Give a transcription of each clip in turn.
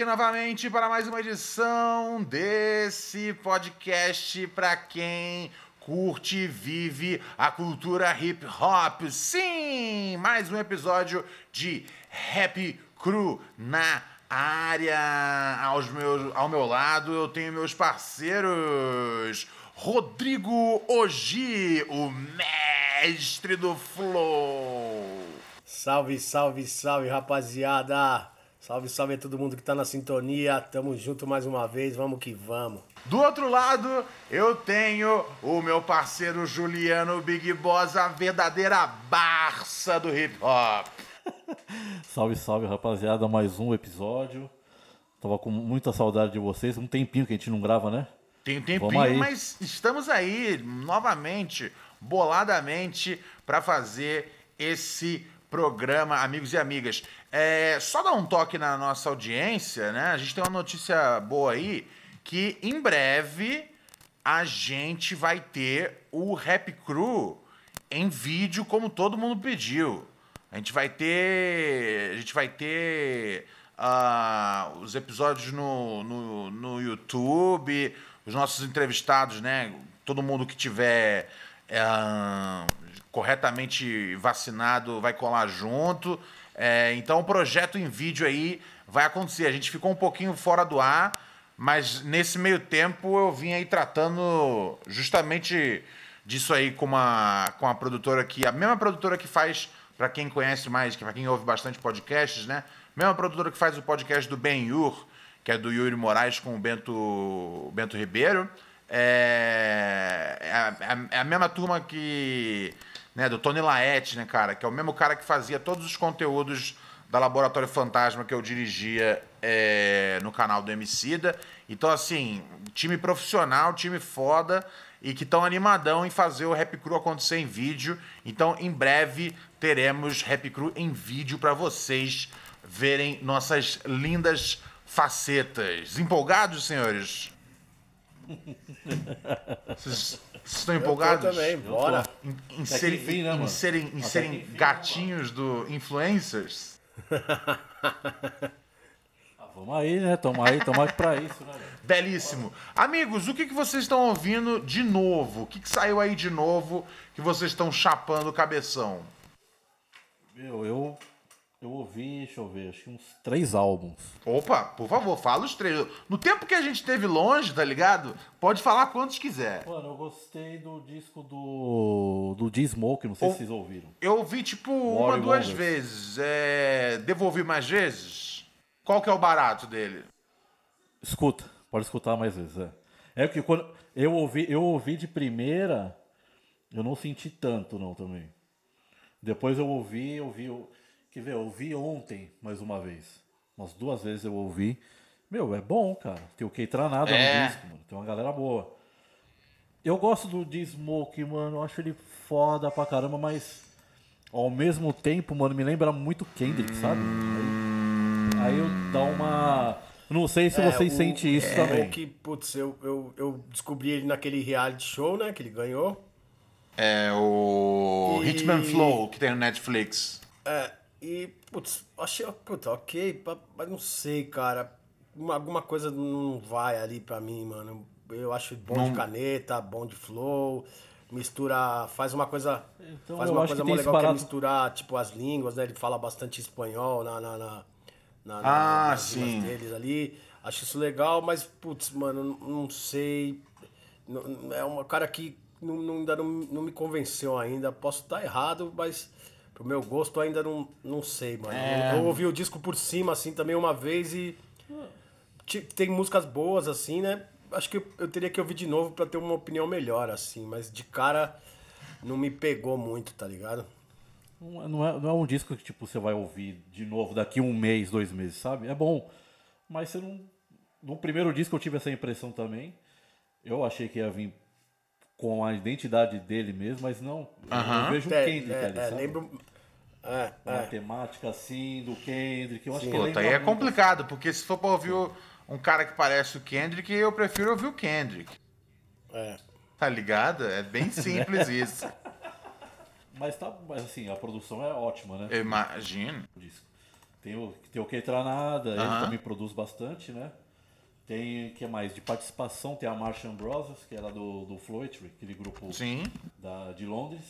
Aqui novamente para mais uma edição desse podcast para quem curte e vive a cultura hip hop. Sim, mais um episódio de Happy Crew na área. Aos meus, ao meu lado eu tenho meus parceiros. Rodrigo Ogi, o mestre do flow. Salve, salve, salve, rapaziada! Salve, salve a todo mundo que tá na sintonia. Tamo junto mais uma vez, vamos que vamos. Do outro lado, eu tenho o meu parceiro Juliano Big Boss, a verdadeira Barça do hip hop. Salve, salve, rapaziada. Mais um episódio. Tava com muita saudade de vocês. Um tempinho que a gente não grava, né? Tem um tempinho, mas estamos aí novamente, boladamente, para fazer esse programa, amigos e amigas. É, só dar um toque na nossa audiência, né? A gente tem uma notícia boa aí, que em breve a gente vai ter o Rap Crew em vídeo, como todo mundo pediu. A gente vai ter. A gente vai ter ah, os episódios no, no, no YouTube, os nossos entrevistados, né? Todo mundo que tiver ah, corretamente vacinado vai colar junto. É, então o projeto em vídeo aí vai acontecer. A gente ficou um pouquinho fora do ar, mas nesse meio tempo eu vim aí tratando justamente disso aí com uma, com a produtora que. A mesma produtora que faz, para quem conhece mais, para quem ouve bastante podcasts, né? Mesma produtora que faz o podcast do Ben Yur, que é do Yuri Moraes com o Bento, Bento Ribeiro. É, é, é é a mesma turma que. Né, do Tony Laet, né, cara? Que é o mesmo cara que fazia todos os conteúdos da Laboratório Fantasma que eu dirigia é, no canal do Emicida. Então, assim, time profissional, time foda e que estão animadão em fazer o Rap Crew acontecer em vídeo. Então, em breve teremos Rap Crew em vídeo para vocês verem nossas lindas facetas. Empolgados, senhores? Vocês estão empolgados? Eu também, bora. Em, em serem, enfim, né, em mano? serem, em serem que enfim, gatinhos do influencers? Ah, vamos aí, né? Tamo aí, tamo aí pra isso, né? velho? Belíssimo. Amigos, o que, que vocês estão ouvindo de novo? O que, que saiu aí de novo que vocês estão chapando o cabeção? Meu, eu, eu ouvi, deixa eu ver, acho que uns três álbuns. Opa, por favor, fala os três. No tempo que a gente esteve longe, tá ligado? Pode falar quantos quiser. Mano, eu gostei do disco do. do D-Smoke, não sei O- se vocês ouviram. Eu ouvi, tipo, uma, duas Wonders. vezes. É... Devolvi mais vezes? Qual que é o barato dele? Escuta, pode escutar mais vezes, é. É que quando eu ouvi, eu ouvi de primeira, eu não senti tanto não também. Depois eu ouvi, eu ouvi, eu, quer ver, eu ouvi ontem mais uma vez. Umas duas vezes eu ouvi. Meu, é bom, cara. Tem o Keitranada É. no disco, mano. Tem uma galera boa. Eu gosto do D-Smoke, mano. Eu acho ele foda pra caramba, mas ao mesmo tempo, mano, me lembra muito Kendrick, sabe? Aí, aí eu dá uma. Não sei se É, vocês o- sentem isso é, também. Que, putz, eu, eu, eu descobri ele naquele reality show, né? Que ele ganhou. É o E- Hitman Flow, que tem no Netflix. É, e, putz, achei, puta, ok, mas não sei, cara. Uma- alguma coisa não vai ali pra mim, mano. Eu acho bom Não- de caneta, bom de flow. mistura, faz uma coisa, Então, faz uma coisa esse legal que é barato. misturar, tipo, as línguas, né? Ele fala bastante espanhol na, na, na, na- Ah, sim. deles ali. Acho isso legal, mas, putz, mano, não, sei. Não- é uma cara que não, não- ainda não, não me convenceu ainda. Posso estar errado, mas pro meu gosto ainda não, não sei, mano. É. Eu, eu ouvi o disco por cima, assim, também uma vez e. Tem músicas boas, assim, né? Acho que eu, eu teria que ouvir de novo pra ter uma opinião melhor, assim. Mas de cara não me pegou muito, tá ligado? Não é, não é- não é um disco que tipo, você vai ouvir de novo daqui um mês, dois meses, sabe? É bom. Mas você não. No primeiro disco eu tive essa impressão também. Eu achei que ia vir com a identidade dele mesmo, mas não. Eu vejo o É, Kendrick é, ali, é, sabe? lembro. É, Uma é. temática assim do Kendrick. Eu acho que Puta, aí é complicado, porque se for pra ouvir o- um cara que parece o Kendrick, eu prefiro ouvir o Kendrick. é. Tá ligado? É bem simples isso. Mas tá, mas assim, a produção é ótima, né? Eu imagino. Tem o, tem o Keitranada, ele Aham. também produz bastante, né? Tem, o que mais? De participação, tem a Martian Brothers, que era do, do Floetry, aquele grupo Sim. da, de Londres.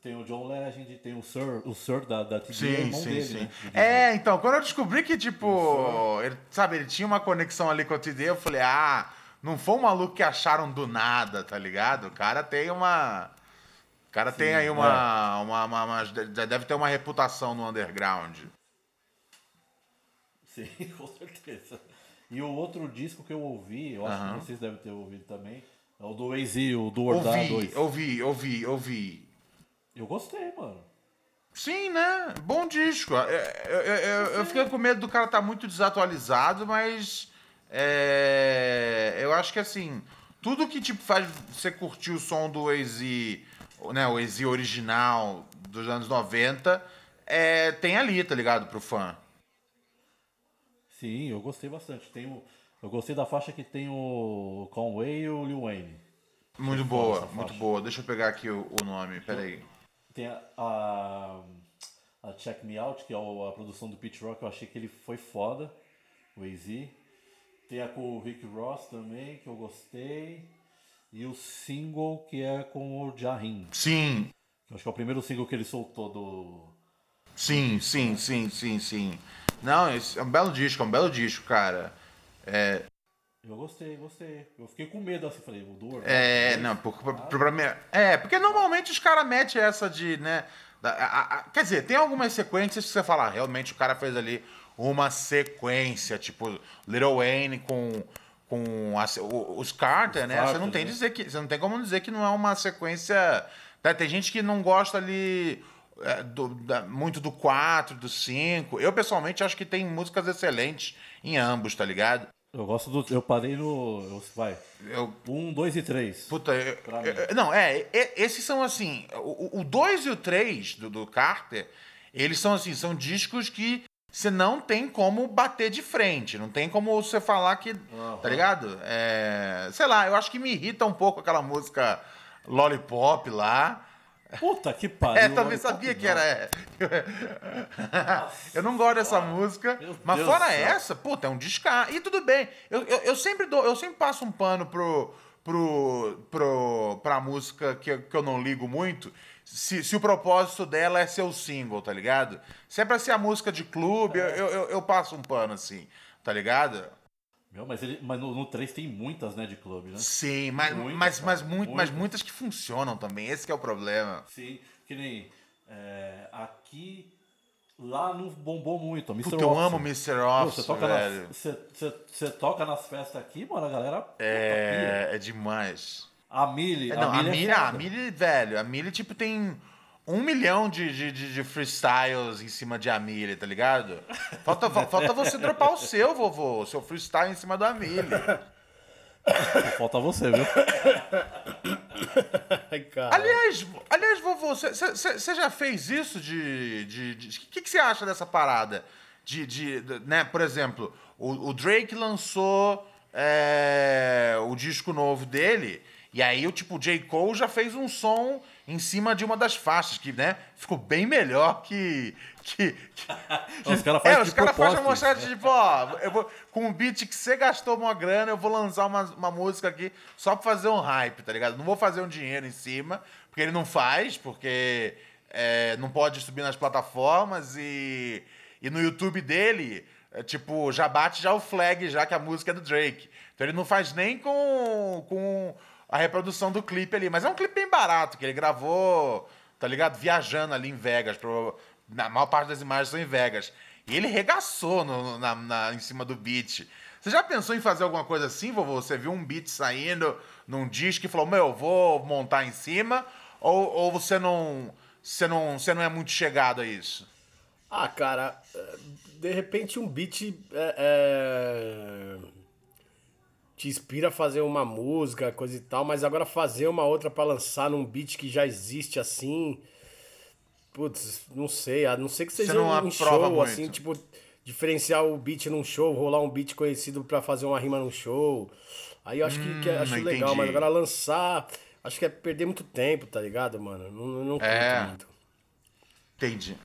Tem o John Legend, tem o Sir, o Sir da, da TDA, Sim, irmão sim, dele, sim. né? É, então, quando eu descobri que, tipo, ele, sabe, ele tinha uma conexão ali com a TD, eu falei, ah, não foi um maluco que acharam do nada, tá ligado? O cara tem uma. O cara tem aí uma, uma, uma, uma- Já deve ter uma reputação no underground. Sim, com certeza. E o outro disco que eu ouvi, eu acho Aham. que vocês devem ter ouvido também, é o do AZ, o do Or Die Ouvi, 2. ouvi, ouvi, ouvi. Eu gostei, mano. Sim, né? Bom disco. Eu, eu, eu, eu fiquei com medo do cara estar muito desatualizado, mas é, eu acho que assim, tudo que tipo faz você curtir o som do Easy, né, o Easy original dos anos 90, é, tem ali, tá ligado, pro fã. Sim, eu gostei bastante. Tem o, eu gostei da faixa que tem o Conway e o Lil Wayne. Muito Essa boa, muito boa. Deixa eu pegar aqui o, o nome, peraí. Tem a, a, a Check Me Out, que é a produção do Pete Rock, eu achei que ele foi foda, o AZ. Tem a com o Rick Ross também, que eu gostei. E o single que é com o Jahin. Sim, que eu Acho que é o primeiro single que ele soltou do. sim, sim, sim, sim, sim. Não, esse é um belo disco, é um belo disco, cara. É, Eu gostei, gostei. Eu fiquei com medo assim, falei, o do Or- É, não, por, por, pra mim- é, porque normalmente os caras metem essa de, né, da- a- a- quer dizer, tem algumas sequências que você fala, ah, realmente o cara fez ali uma sequência, tipo, Little Wayne com, com a os Carter, Os né, você não Carter, tem né? dizer que, você não tem como dizer que não é uma sequência, né, tem gente que não gosta ali é, do- da- muito do 4, do 5, eu pessoalmente acho que tem músicas excelentes em ambos, tá ligado? Eu gosto do. Eu parei no. eu- vai. Eu, Um, dois e três. Puta, eu- eu- não, é, esses são assim, o 2 e o 3 do, do Carter, eles são assim, são discos que você não tem como bater de frente, não tem como você falar que, tá ligado? É, sei lá, eu acho que me irrita um pouco aquela música Lollipop lá. Puta que pariu. É, também sabia que era. é. eu não gosto dessa música, Meu mas Deus fora essa, puta, é um descar. E tudo bem. Eu, eu, eu sempre dou, eu sempre passo um pano pro, pro, pro, pra música que, eu- que eu não ligo muito. Se, se o propósito dela é ser o single, tá ligado? Se é pra ser a música de clube, eu, eu, eu passo um pano assim, tá ligado? Meu, mas, ele, mas no, no 3 tem muitas, né, de clube, né? Sim, mas, Muitas, mas, mas, muito, mas muitas. muitas que funcionam também. Esse que é o problema. Sim, que nem é, aqui, lá não bombou muito. Mr. Puta, eu amo Mr. Meu, Officer, Você toca, velho. nas, você, você, você toca nas festas aqui, mano, a galera. É, é demais. A Millie. É, não, a Millie, Millie, é a. Millie, velho, a Millie, tipo, tem um milhão de, de, de, de freestyles em cima de Amília, tá ligado? Falta, fa- falta você dropar o seu, vovô, o seu freestyle em cima do Amília. Falta você, viu? Ai, cara. Aliás, aliás, vovô, você já fez isso de. de, de- O que que você acha dessa parada? De, de, de- né, por exemplo, o, o Drake lançou é, o disco novo dele, e aí o tipo, o J. Cole já fez um som em cima de uma das faixas, que, né, ficou bem melhor que. que, que Os caras fazem é, os caras fazem uma mostrar tipo, ó, eu vou, com um beat que você gastou uma grana, eu vou lançar uma, uma música aqui só pra fazer um hype, tá ligado? Não vou fazer um dinheiro em cima, porque ele não faz, porque é, não pode subir nas plataformas e, e no YouTube dele, é, tipo, já bate já o flag, já que a música é do Drake. Então ele não faz nem com, com a reprodução do clipe ali. Mas é um clipe bem barato, que ele gravou, tá ligado? Viajando ali em Vegas. pro- na maior parte das imagens são em Vegas. E ele regaçou no- na, na- em cima do beat. Você já pensou em fazer alguma coisa assim, vovô? Você viu um beat saindo num disco e falou, meu, vou montar em cima? Ou, ou você não. Você não, você não é muito chegado a isso? Ah, cara, é, de repente um beat é, é, te inspira a fazer uma música, coisa e tal, mas agora fazer uma outra pra lançar num beat que já existe assim. Putz, não sei, a não ser que seja não um show, muito. assim, tipo, diferenciar o beat num show, rolar um beat conhecido pra fazer uma rima num show. Aí eu acho que, que acho Hum, legal, mas entendi. agora lançar, acho que é perder muito tempo, tá ligado, mano? Não, não curto É. muito. Entendi.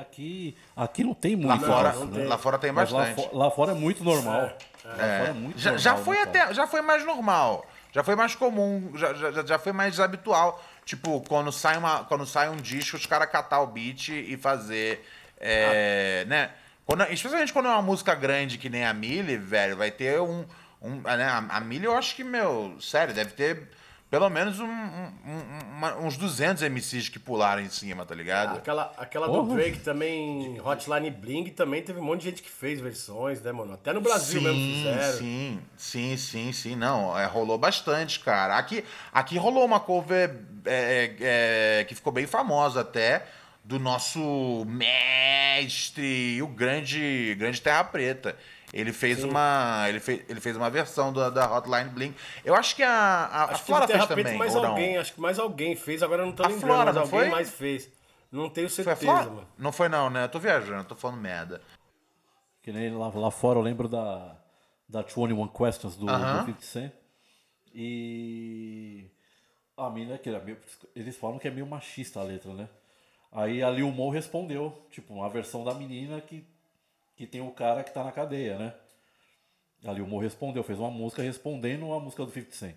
Aqui, aqui não tem Lá muito. fora, disso, não tem. lá fora tem Mas lá, bastante. fo- lá fora é muito normal. Lá fora é muito já, normal. já foi né, cara? até, já foi mais normal. Já foi mais comum, já, já, já foi mais habitual. Tipo, quando sai, uma, quando sai um disco, os caras catar o beat e fazer. é, né? Quando, especialmente quando é uma música grande que nem a Millie, velho, vai ter um. um né? A, a Millie, eu acho que, meu, sério, deve ter pelo menos um- um- um- uma- uns 200 MCs que pularam em cima, tá ligado? Aquela, aquela do. Drake também, Hotline Bling, também teve um monte de gente que fez versões, né, mano? Até no Brasil mesmo fizeram. Sim, sim, sim, sim. Não, é, rolou bastante, cara. Aqui, aqui rolou uma cover é, é, que ficou bem famosa até, do nosso mestre, o grande, grande Terra Preta. Ele fez uma. Ele fez, ele fez uma versão da, da Hotline Bling. Eu acho que a, a, a Acho que Flora Terra fez também, mais ou não? alguém, acho que mais alguém fez, agora eu não tô A lembrando, Flora, mas não alguém foi? mais fez. Não tenho Foi a certeza, Flora? mano. Não foi não, né? Eu tô viajando, tô falando merda. Que nem lá, lá fora eu lembro da, da 21 Questions do, Aham. do 50 Cent. E a mina, que era meio, eles falam que é meio machista a letra, né? Aí a Lil Mo respondeu, tipo, uma versão da menina que, que tem o cara que tá na cadeia, né? A Lil Mo respondeu, fez uma música respondendo a música do 50 Cent.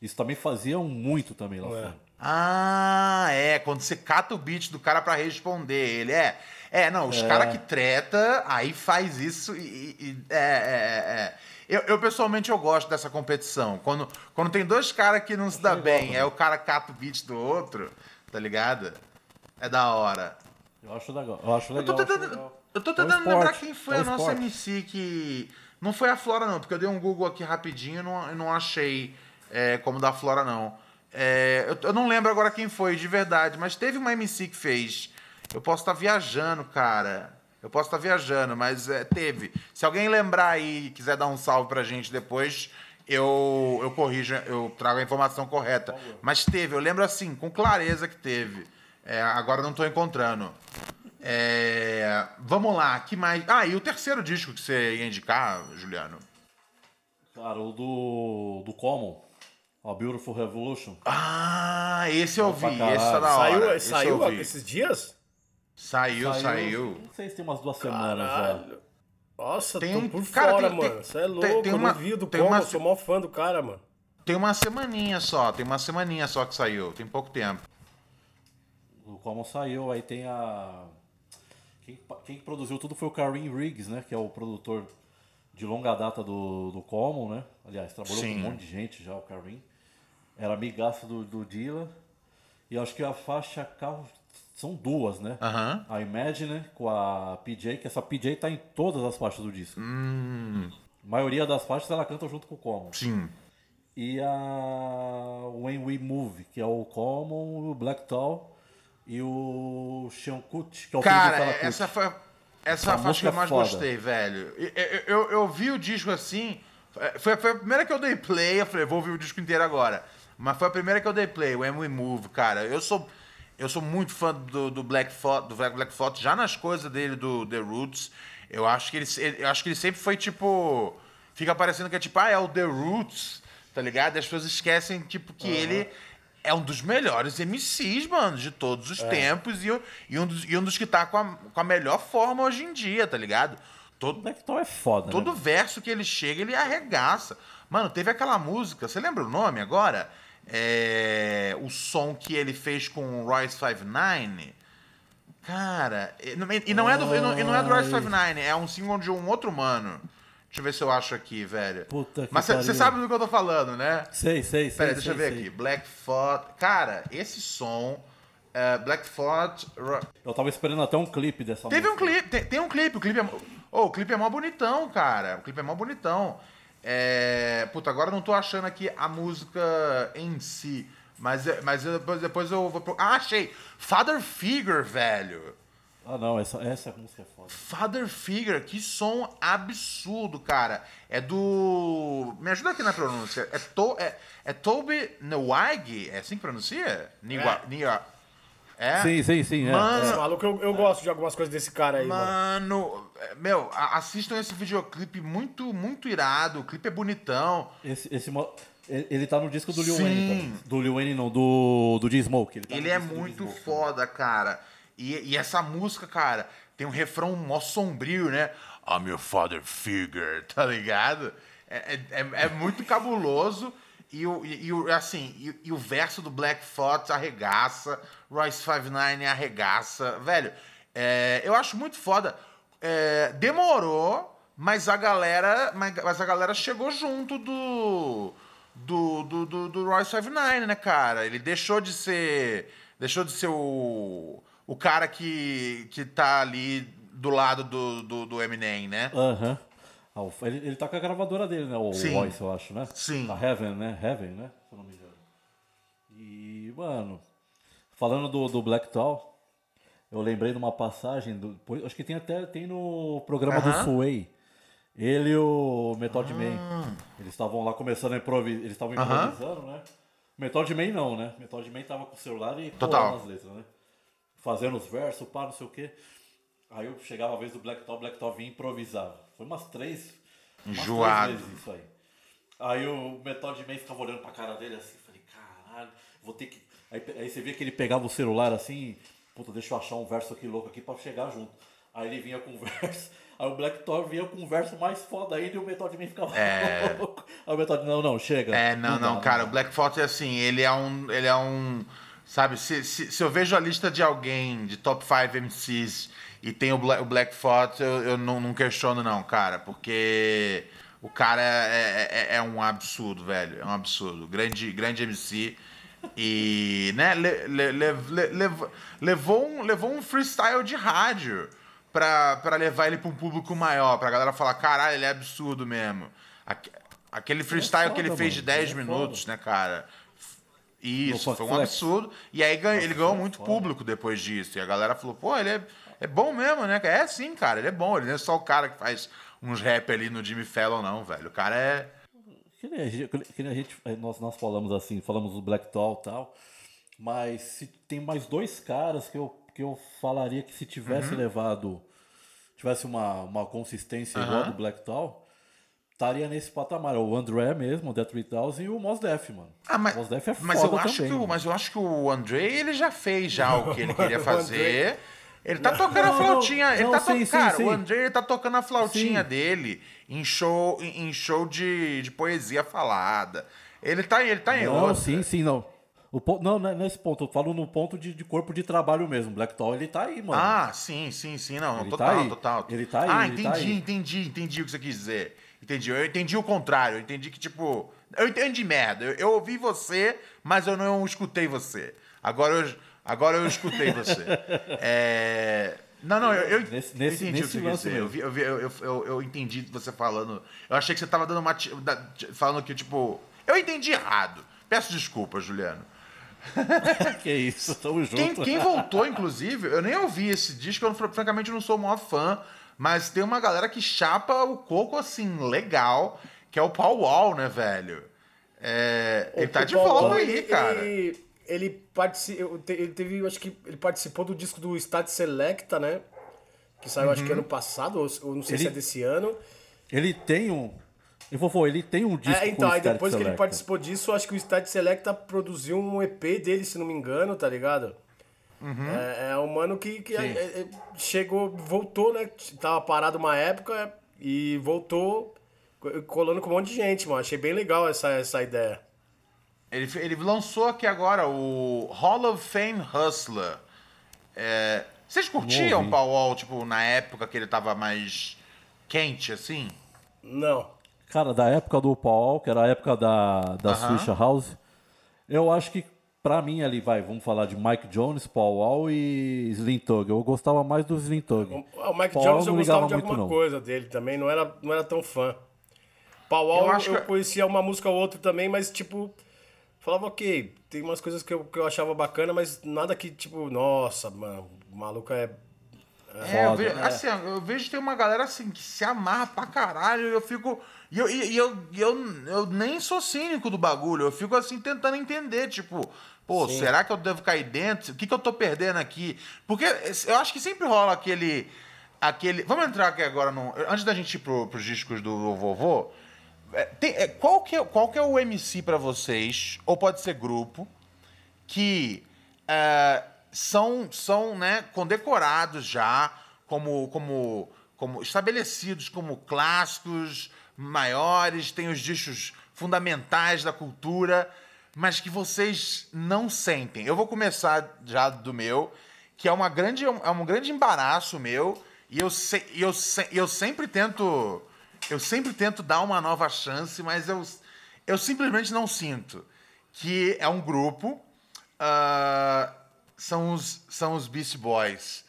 Isso também faziam muito também lá É. fora. Ah, é. Quando você cata o beat do cara pra responder ele. É. É, não, os É. caras que treta, aí faz isso e. e- e- é, é, é. Eu, eu, pessoalmente eu gosto dessa competição. Quando, quando tem dois caras que não se dá bem, é o cara cata o beat do outro, tá ligado? É da hora. Eu acho legal. Eu acho Eu legal. tô acho tentando, legal. Eu tô É um tentando lembrar quem foi é um a nossa esporte. MC que. Não foi a Flora, não, porque eu dei um Google aqui rapidinho e não, não achei é, como da Flora, não. É, eu, eu não lembro agora quem foi, de verdade, mas teve uma MC que fez. Eu posso estar viajando, cara. Eu posso estar viajando, mas é, teve. Se alguém lembrar aí e quiser dar um salve pra gente depois, eu, eu corrijo, eu trago a informação correta. Mas teve, eu lembro assim, com clareza que teve. É, agora não tô encontrando. É, vamos lá, que mais? Ah, e o terceiro disco que você ia indicar, Juliano? Cara, o do, do Common, A Beautiful Revolution. Ah, esse eu vi, esse tá da caralho. hora. Saiu, esse saiu eu vi. esses dias? Saiu, saiu. Não sei se tem umas duas semanas já. Caralho. Nossa, Tem tô um- por cara, fora, tem- mano. tem- Você é tem- louco, tem eu uma- não vi do tem como, uma- eu sou mó fã do cara, mano. Tem uma semaninha só, tem uma semaninha só que saiu, tem pouco tempo. O Common saiu, aí tem a. Quem, quem produziu tudo foi o Karim Riggs, né? Que é o produtor de longa data do, do Common, né? Aliás, trabalhou Sim. com um monte de gente já, o Karim. Era amigaço do, do Dilla. E acho que a faixa carro são duas, né? Aham. A Imagine com a PJ, que essa PJ tá em todas as faixas do disco. Hum. A maioria das faixas ela canta junto com o Common. Sim. E a When We Move, que é o Common, o Black Tall e o Sean Kut, que é o Cara, essa foi, essa Essa faixa que eu é mais foda. gostei, velho. Eu, eu, eu- vi o disco assim. Foi, foi a primeira que eu dei play. Eu falei, vou ouvir o disco inteiro agora. Mas foi a primeira que eu dei play, o When We Move, cara. Eu sou, eu sou muito fã do, do Black Thought, do Black Thought, já nas coisas dele do The Roots. Eu acho que ele, eu acho que ele sempre foi tipo. Fica parecendo que é tipo, ah, é o The Roots, tá ligado? E as pessoas esquecem, tipo, que ele é um dos melhores MCs, mano, de todos os tempos e, e um dos, e um dos que tá com a, com a melhor forma hoje em dia, tá ligado? Todo, O Black Thought é foda, né? Todo verso que ele chega, ele arregaça. Mano, teve aquela música, você lembra o nome agora? É, o som que ele fez com o Royce 59. Cara, e não, e não é do, e não, e não é do Royce 59, é um single de um outro mano. Deixa eu ver se eu acho aqui, velho. Puta que Mas você sabe do que eu tô falando, né? Sei, sei, sei. Pera aí, deixa eu sei, ver sei. aqui. Black Thought. Cara, esse som. é, Black Thought. Eu tava esperando até um clipe dessa Teve um música. clipe, tem, tem um clipe, o clipe é. Oh, o clipe é mó bonitão, cara. O clipe é mó bonitão. É. Puta, agora eu não tô achando aqui a música em si. Mas, é- mas eu- depois, depois eu vou. Ah, achei! Father Figure, velho. Ah, não, essa, essa música é foda. Father Figure, que som absurdo, cara. É do. Me ajuda aqui na pronúncia. É, to... é, é Toby Newag? É assim que pronuncia? Niwa... Niwa... É? Sim, sim, sim. É, Mano, Esse maluco, eu, eu gosto de algumas coisas desse cara aí, mano. Mano, é, meu, assistam esse videoclipe muito, muito irado. O clipe é bonitão. Esse, esse, mo- ele ele tá no disco do Lil Sim. Wayne também. Do Lil Wayne não, do, do D-Smoke. tá Ele é muito foda, cara. E, e essa música, cara, tem um refrão mó sombrio, né? I'm your father figure, tá ligado? É, é, é- é muito cabuloso. E, o, e, e assim, e, e o verso do Black Thought arregaça. Royce 59 arregaça. Velho, é, eu acho muito foda. É, demorou, mas a galera. Mas, mas a galera chegou junto do. Do, do, do, do Royce 59, né, cara? Ele deixou de ser. Deixou de ser o. O cara que, que tá ali do lado do, do, do Eminem, né? Aham. Ah, o- ele, ele tá com a gravadora dele, né? O Sim. Voice, eu acho, né? Sim. A Heaven, né? Heaven, né? Se eu não me engano. E, mano, falando do, do Black Tal, eu lembrei de uma passagem, do, acho que tem até tem no programa do Aham. Sway. Ele e o Method Man. Eles estavam lá começando a improvisar. Eles estavam improvisando, né? Method Man não, né? Method Man tava com o celular e Total. as letras, né? Fazendo os versos, pá, não sei o quê. Aí eu chegava a vez do Black Top, Black Top vinha e improvisava. Foi umas três. umas Enjoado. três vezes isso aí. Aí o Method Man ficava olhando pra cara dele assim, falei, caralho, vou ter que. Aí, aí você via que ele pegava o celular assim, puta, deixa eu achar um verso aqui louco aqui pra chegar junto. Aí ele vinha com o verso, aí o Black Thor vinha com um verso mais foda ainda e o Method Man ficava É. louco. Aí o Method, não, não, chega. É, não, não, dá, cara, dá. o Black Thought é assim, ele é um. Ele é um. Sabe, se, se, se eu vejo a lista de alguém de top 5 MCs e tem o Black, o Black Thought, eu, eu não, não questiono, não, cara, porque o cara é, é, é um absurdo, velho. É um absurdo. Grande, grande MC. E, né, le- le- le- le- lev- levou, um, levou um freestyle de rádio pra, pra levar ele pra um público maior, pra galera falar, caralho, ele é absurdo mesmo. Aque- Aquele freestyle que ele foda, fez de mano, 10 ele é minutos, né, cara? Isso, foi um Flex. absurdo. E aí ganha- ele ganhou muito foda. público depois disso. E a galera falou, pô, ele é, é bom mesmo, né? É sim, cara, ele é bom. Ele não é só o cara que faz uns rap ali no Jimmy Fallon, não, velho. O cara é. Que nem a gente, que nem a gente- eh, nós, nós falamos assim, falamos do Black Tall e tal, mas se tem mais dois caras que eu, que eu falaria que se Uhum. tivesse levado, tivesse uma, uma consistência igual a do Black Tall, estaria nesse patamar. O André mesmo, o Death 3000 e o Mos Def, mano. Ah, mas, o Mos Def é mas, foda eu acho também. que o, mano. mas eu acho que o André, ele já fez já o que ele queria fazer. Ele tá tocando a Não, não, flautinha. ele tá sim, tocando. sim, Cara, sim. o André ele tá tocando a flautinha Sim. dele em show, em, show de, de poesia falada. Ele tá, ele tá em Não, outra. sim, sim, não. O, po- não, não é nesse ponto, eu falo no ponto de, de corpo de trabalho mesmo. Black Tall, ele tá aí, mano. Ah, sim, sim, sim, não, Ele total, tá total. Ele tá aí, Ah, ele entendi, tá aí. entendi, entendi o que você quis dizer. Entendi, eu entendi o contrário, eu entendi que, tipo, eu entendi merda. Eu, eu ouvi você, mas eu não escutei você. Agora eu, agora eu escutei você. É... Não, não, eu, eu Nesse- eu nesse- entendi o que nesse você. Eu, eu, eu, eu, eu, entendi você falando. Eu achei que você tava dando uma. falando que, tipo. Eu entendi errado. Peço desculpa, Juliano. que isso, tamo junto. Quem, quem voltou, inclusive, eu nem ouvi esse disco, eu francamente não sou o maior fã, mas tem uma galera que chapa o coco assim, legal, que é o Paul Wall, né, velho? É, ele tá de Paul volta Wall, aí, ele- cara. Ele, ele, partici- eu te- ele teve, eu acho que ele participou do disco do Stat Selecta, né? Que saiu acho que Uhum. ano passado, ou, não sei se Ele- é desse ano. Ele tem um. E vovô, ele tem um disco É, então, com aí depois que ele Selecta. participou disso, acho que o Stat Selecta produziu um EP dele, se não me engano, tá ligado? É, é um mano que, que é- é- chegou, voltou, né? Tava parado uma época e voltou co- colando com um monte de gente, mano. Achei bem legal essa, essa ideia. Ele, ele lançou aqui agora o Hall of Fame Hustler. É, vocês curtiam o Paul Wall, tipo, na época que ele tava mais quente, assim? Não. Cara, da época do Paul, que era a época da, da. Swisha House, eu acho que pra mim ali, vai, vamos falar de Mike Jones, Paul Wall e Slim Tug. Eu gostava mais do Slim Tug. O Mike Paul Jones eu não gostava de muito, alguma não. coisa dele também, não era, não era tão fã. Paul Wall Eu eu, acho que- conhecia uma música ou outra também, mas tipo, falava ok, tem umas coisas que eu, que eu achava bacana, mas nada que tipo, nossa, mano, o maluco é. É, eu Foda, vejo, né? assim, eu vejo que tem uma galera assim que se amarra pra caralho e eu fico. E eu, eu, e eu, eu nem sou cínico do bagulho, eu fico assim tentando entender, tipo, pô, será que eu devo cair dentro? O que, que eu tô perdendo aqui? Porque eu acho que sempre rola aquele. aquele vamos entrar aqui agora no. Antes da gente ir pro, pros discos do vovô. é, tem- é, qual, que é, qual que é o MC pra vocês, ou pode ser grupo, que é, são, são né, condecorados já como, como, como estabelecidos como clássicos maiores, têm os discos fundamentais da cultura, mas que vocês não sentem. Eu vou começar já do meu, que é, uma grande, é um grande embaraço meu, e eu, se, eu, se, eu sempre tento. Eu sempre tento dar uma nova chance, mas eu, eu simplesmente não sinto. Que é um grupo. ah, são, os, são os Beast Boys.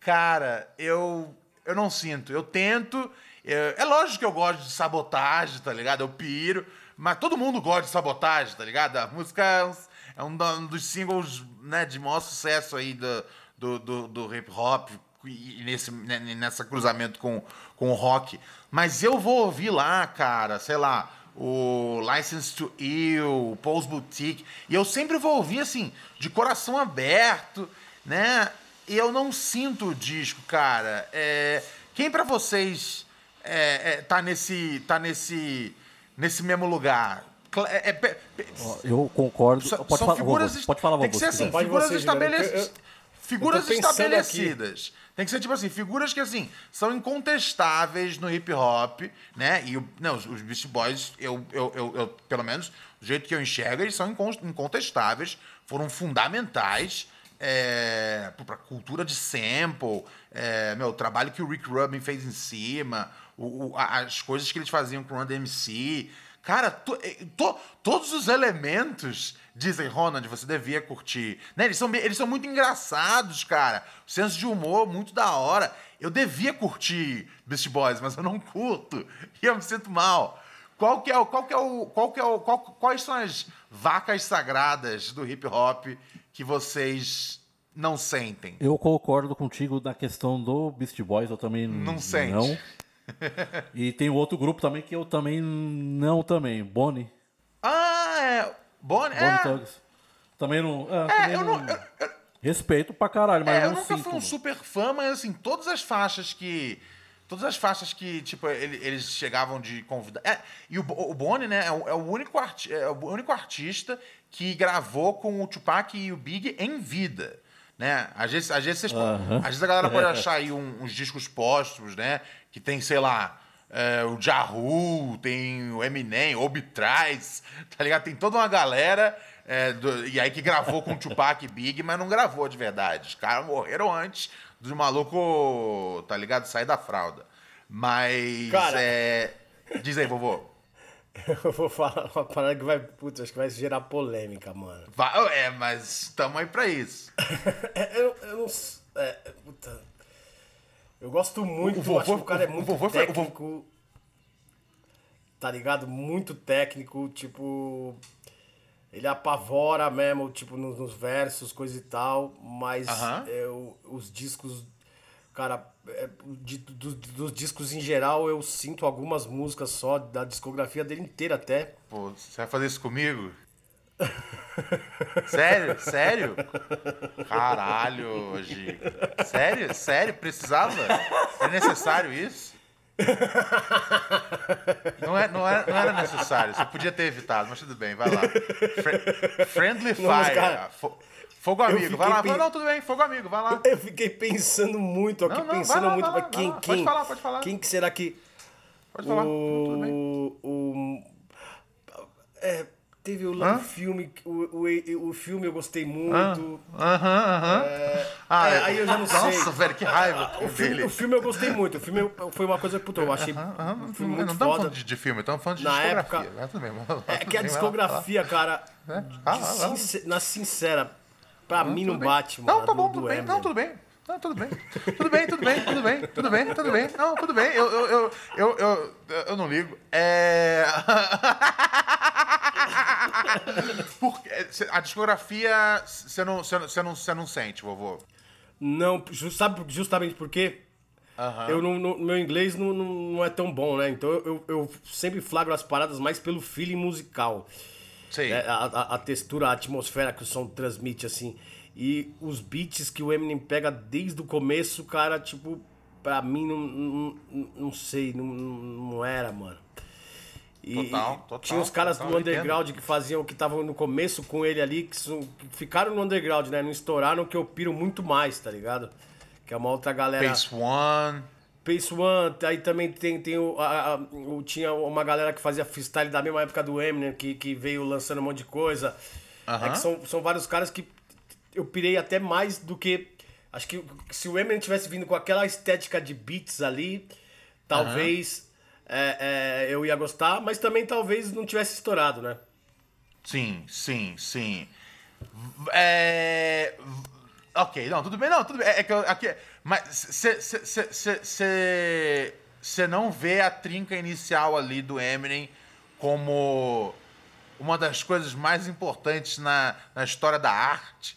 Cara, eu, eu não sinto. Eu tento. eu- é lógico que eu gosto de sabotagem, tá ligado? Eu piro. Mas todo mundo gosta de sabotagem, tá ligado? A música é um, é um dos singles né, de maior sucesso aí do, do, do, do hip hop nesse né, nessa cruzamento com, com o rock. Mas eu vou ouvir lá, cara, sei lá, o License to Ill, o Paul's Boutique, e eu sempre vou ouvir assim, de coração aberto, né? E eu não sinto o disco, cara. É, quem pra vocês é, é, tá nesse tá nesse nesse mesmo lugar? É- é- Eu concordo. são, pode, são falar, figuras. est- pode falar, Tem que ser se assim. Pode figuras você, Juliano, estabelecidas. eu- eu- Figuras eu estabelecidas. Tem que ser tipo assim, figuras que assim são incontestáveis no hip hop, né? E não, os, os Beast Boys, eu, eu, eu, eu- pelo menos do jeito que eu enxergo, eles são incon- incontestáveis, foram fundamentais é, para cultura de sample, é, meu, o trabalho que o Rick Rubin fez em cima, o- o- as coisas que eles faziam com o Run DMC. Cara, to- eh, to- todos os elementos dizem, Ronald, você devia curtir. Né? Eles, são, eles são muito engraçados, cara. O senso de humor muito da hora. Eu devia curtir Beast Boys, mas eu não curto. E eu me sinto mal. Qual que é o. Qual que é o. Qual que é o. qual- quais são as vacas sagradas do hip hop que vocês não sentem? Eu concordo contigo na questão do Beast Boys, eu também Não sente. Não. E tem outro grupo também que eu também não também, Bonnie, Ah, é. Bonnie. Bonnie É. Também não. É, é também eu não. eu- Respeito pra caralho, mas É, eu não nunca sinto. fui um não. super fã, mas assim, todas as faixas que. Todas as faixas que, tipo, ele- eles chegavam de convidar. É, e o, o Bonnie, né, é o, é o único arti- é o único artista que gravou com o Tupac e o Big em vida. Né? Às vezes, às vezes, vocês po- Aham. às vezes a galera pode achar aí um- uns discos póstumos, né? Que tem, sei lá, é, o Jahu, tem o Eminem, Obitraz, tá ligado? Tem toda uma galera é, do- e aí que gravou com o Tupac Big, mas não gravou de verdade. Os caras morreram antes do maluco, tá ligado? Sair da fralda. Mas. Cara. é, Diz aí, vovô. Eu vou falar uma parada que vai. Putz, acho que vai gerar polêmica, mano. Vai- é, mas tamo aí pra isso. Eu, eu não. É, puta. Eu gosto muito, O eu vovô- acho que o cara é o muito foi- o técnico. Tá ligado? Muito técnico, tipo. Ele apavora mesmo, tipo, nos, nos versos, coisa e tal, mas o- os discos. Cara, é, de- do- dos discos em geral, eu sinto algumas músicas só, da discografia dele inteira até. Pô, você vai fazer isso comigo? Sério? Sério? Caralho, Giga. Sério? Sério? Precisava? É necessário isso? Não, é, não, era, não era necessário, você podia ter evitado, mas tudo bem, vai lá. Fri- friendly Não, Fire. cara, fo- fogo amigo, vai lá. pen- Não, tudo bem, fogo amigo, vai lá. Eu fiquei pensando muito aqui, Não, não, pensando lá, muito, lá, quem, lá. quem? Pode falar, pode falar. Quem que será que. Pode falar, tudo bem. o, o, é, teve o, o filme, o, o, o filme eu gostei muito. Aham, aham. Ah, é, aí eu já não sei. Nossa, velho, que raiva O filme, o filme eu gostei muito. O filme eu- foi uma coisa que puta, eu achei Aham, um não filme não muito estamos foda. falando de, de filme, estamos falando de Na discografia. época- tudo É que a discografia, cara, É, vai lá, lá. sincer- na sincera, pra mim Tudo não bem. bate, mano. Não, tá bom, do tudo bem. Eminem. Não, tudo bem. Não, tudo bem. Tudo bem, tudo bem, tudo bem, tudo bem, tudo bem. Não, tudo bem. Eu, eu, eu, eu, eu, eu não ligo. É. Porque a discografia você não, você não, você não, sente, vovô. Não, sabe justamente por quê? Eu não, não- meu inglês não, não, é tão bom, né? Então eu, eu, sempre flagro as paradas mais pelo feeling musical. Sei. É, a- a textura, a atmosfera que o som transmite, assim. E os beats que o Eminem pega desde o começo, cara, tipo, pra mim não, não, não- sei, não, não era, mano. E Total, total, Tinha os caras total, do entendo. underground que faziam, que estavam no começo com ele ali, que, são- que ficaram no underground, né? Não estouraram, que eu piro muito mais, tá ligado? Que é uma outra galera. Pace One. Pace One, aí também tem, tem o, a- a- o- Tinha uma galera que fazia freestyle da mesma época do Eminem, que, que veio lançando um monte de coisa. Aham. É que são, são vários caras que eu pirei até mais do que. Acho que se o Eminem tivesse vindo com aquela estética de beats ali, talvez é, é, eu ia gostar, mas também talvez não tivesse estourado, né? Sim, sim, sim. É... Ok, não, tudo bem, não, tudo bem. É, é que eu, aqui, mas você não vê a trinca inicial ali do Eminem como uma das coisas mais importantes na, na história da arte?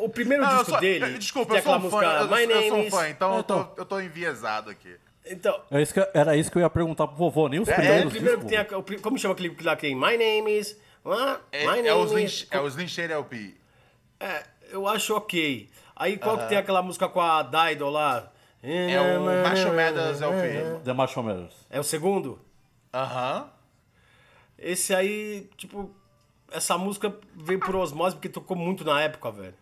O primeiro Não, eu disco sou- dele. Desculpa, tem eu sou aquela um fã, música eu, My eu Name sou um is- fã, então eu tô, Então. eu tô enviesado aqui. Então, É isso que- era isso que eu ia perguntar pro vovô, nem os É, É, primeiros o primeiro que tem a, como chama aquele lá que tem? My name is. ah, É, my é, o name Slim, is. é o Slim Shady LP. É, eu acho ok. Aí qual que tem aquela música com a Dido lá? É o Marshall Mathers LP. The Marshall Mathers. É o segundo? Aham. Esse aí, tipo, essa música veio por osmose porque tocou muito na época, velho.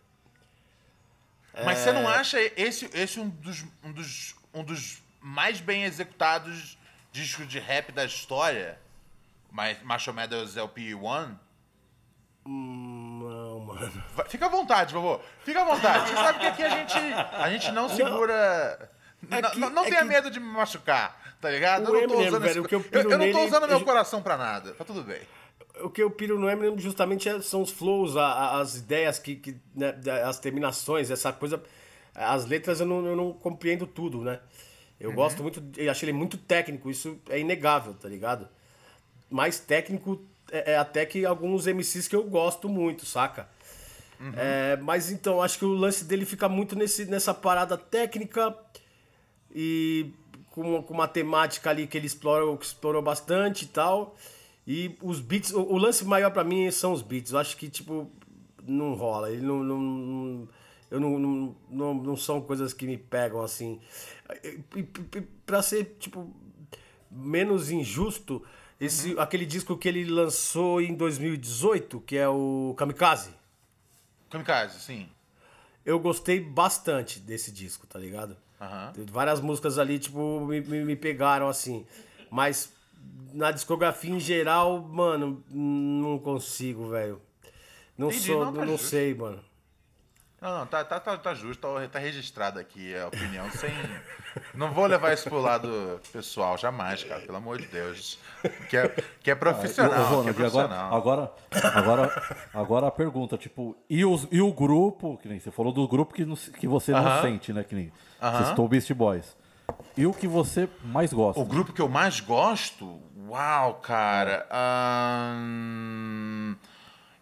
Mas você É. não acha esse, esse um, dos, um, dos, um dos mais bem executados discos de rap da história? Mas Marshall Mathers LP1? Não, mano. Fica à vontade, vovô. Fica à vontade. Você sabe que aqui a gente, a gente não segura. É Não- que- não não é tenha que- medo de me machucar, tá ligado? O Eu não tô Eminem, usando velho, esse- eu eu, não tô usando meu eu- coração pra nada. Tá tudo bem. O que eu piro no Eminem justamente é- são os flows, a- as ideias, que, que né, as terminações, essa coisa. As letras eu não, eu não compreendo tudo, né? Eu gosto muito, eu achei ele muito técnico, isso é inegável, tá ligado? Mais técnico é, é até que alguns MCs que eu gosto muito, saca? É, mas então, acho que o lance dele fica muito nesse, nessa parada técnica e com, com uma temática ali que ele explora, que explorou bastante e tal. E os beats, o, o lance maior pra mim são os beats. Eu acho que, tipo, não rola. Ele não. não- não- eu não, não, não, não são coisas que me pegam assim. Pra ser, tipo, menos injusto, esse, aquele disco que ele lançou em 2018, que é o Kamikaze. Kamikaze, sim. Eu gostei bastante desse disco, tá ligado? Tem Várias músicas ali, tipo, me, me, me pegaram assim. Mas na discografia em geral, mano, não consigo, velho. Não Entendi, sou, não, não, tá não justo. sei, mano. Não, não, tá, tá, tá, tá justo, tá, tá registrado aqui a opinião, sem... Não vou levar isso pro lado pessoal, jamais, cara, pelo amor de Deus. Que é, que é profissional, Ô, que é Ronald, e profissional. agora, agora, agora, agora a pergunta, tipo, e, os, e o grupo, que nem você falou do grupo que, não que você não Aham. sente, né? Que nem citou o Beast Boys. E o que você mais gosta? O grupo que eu mais gosto? Uau, cara.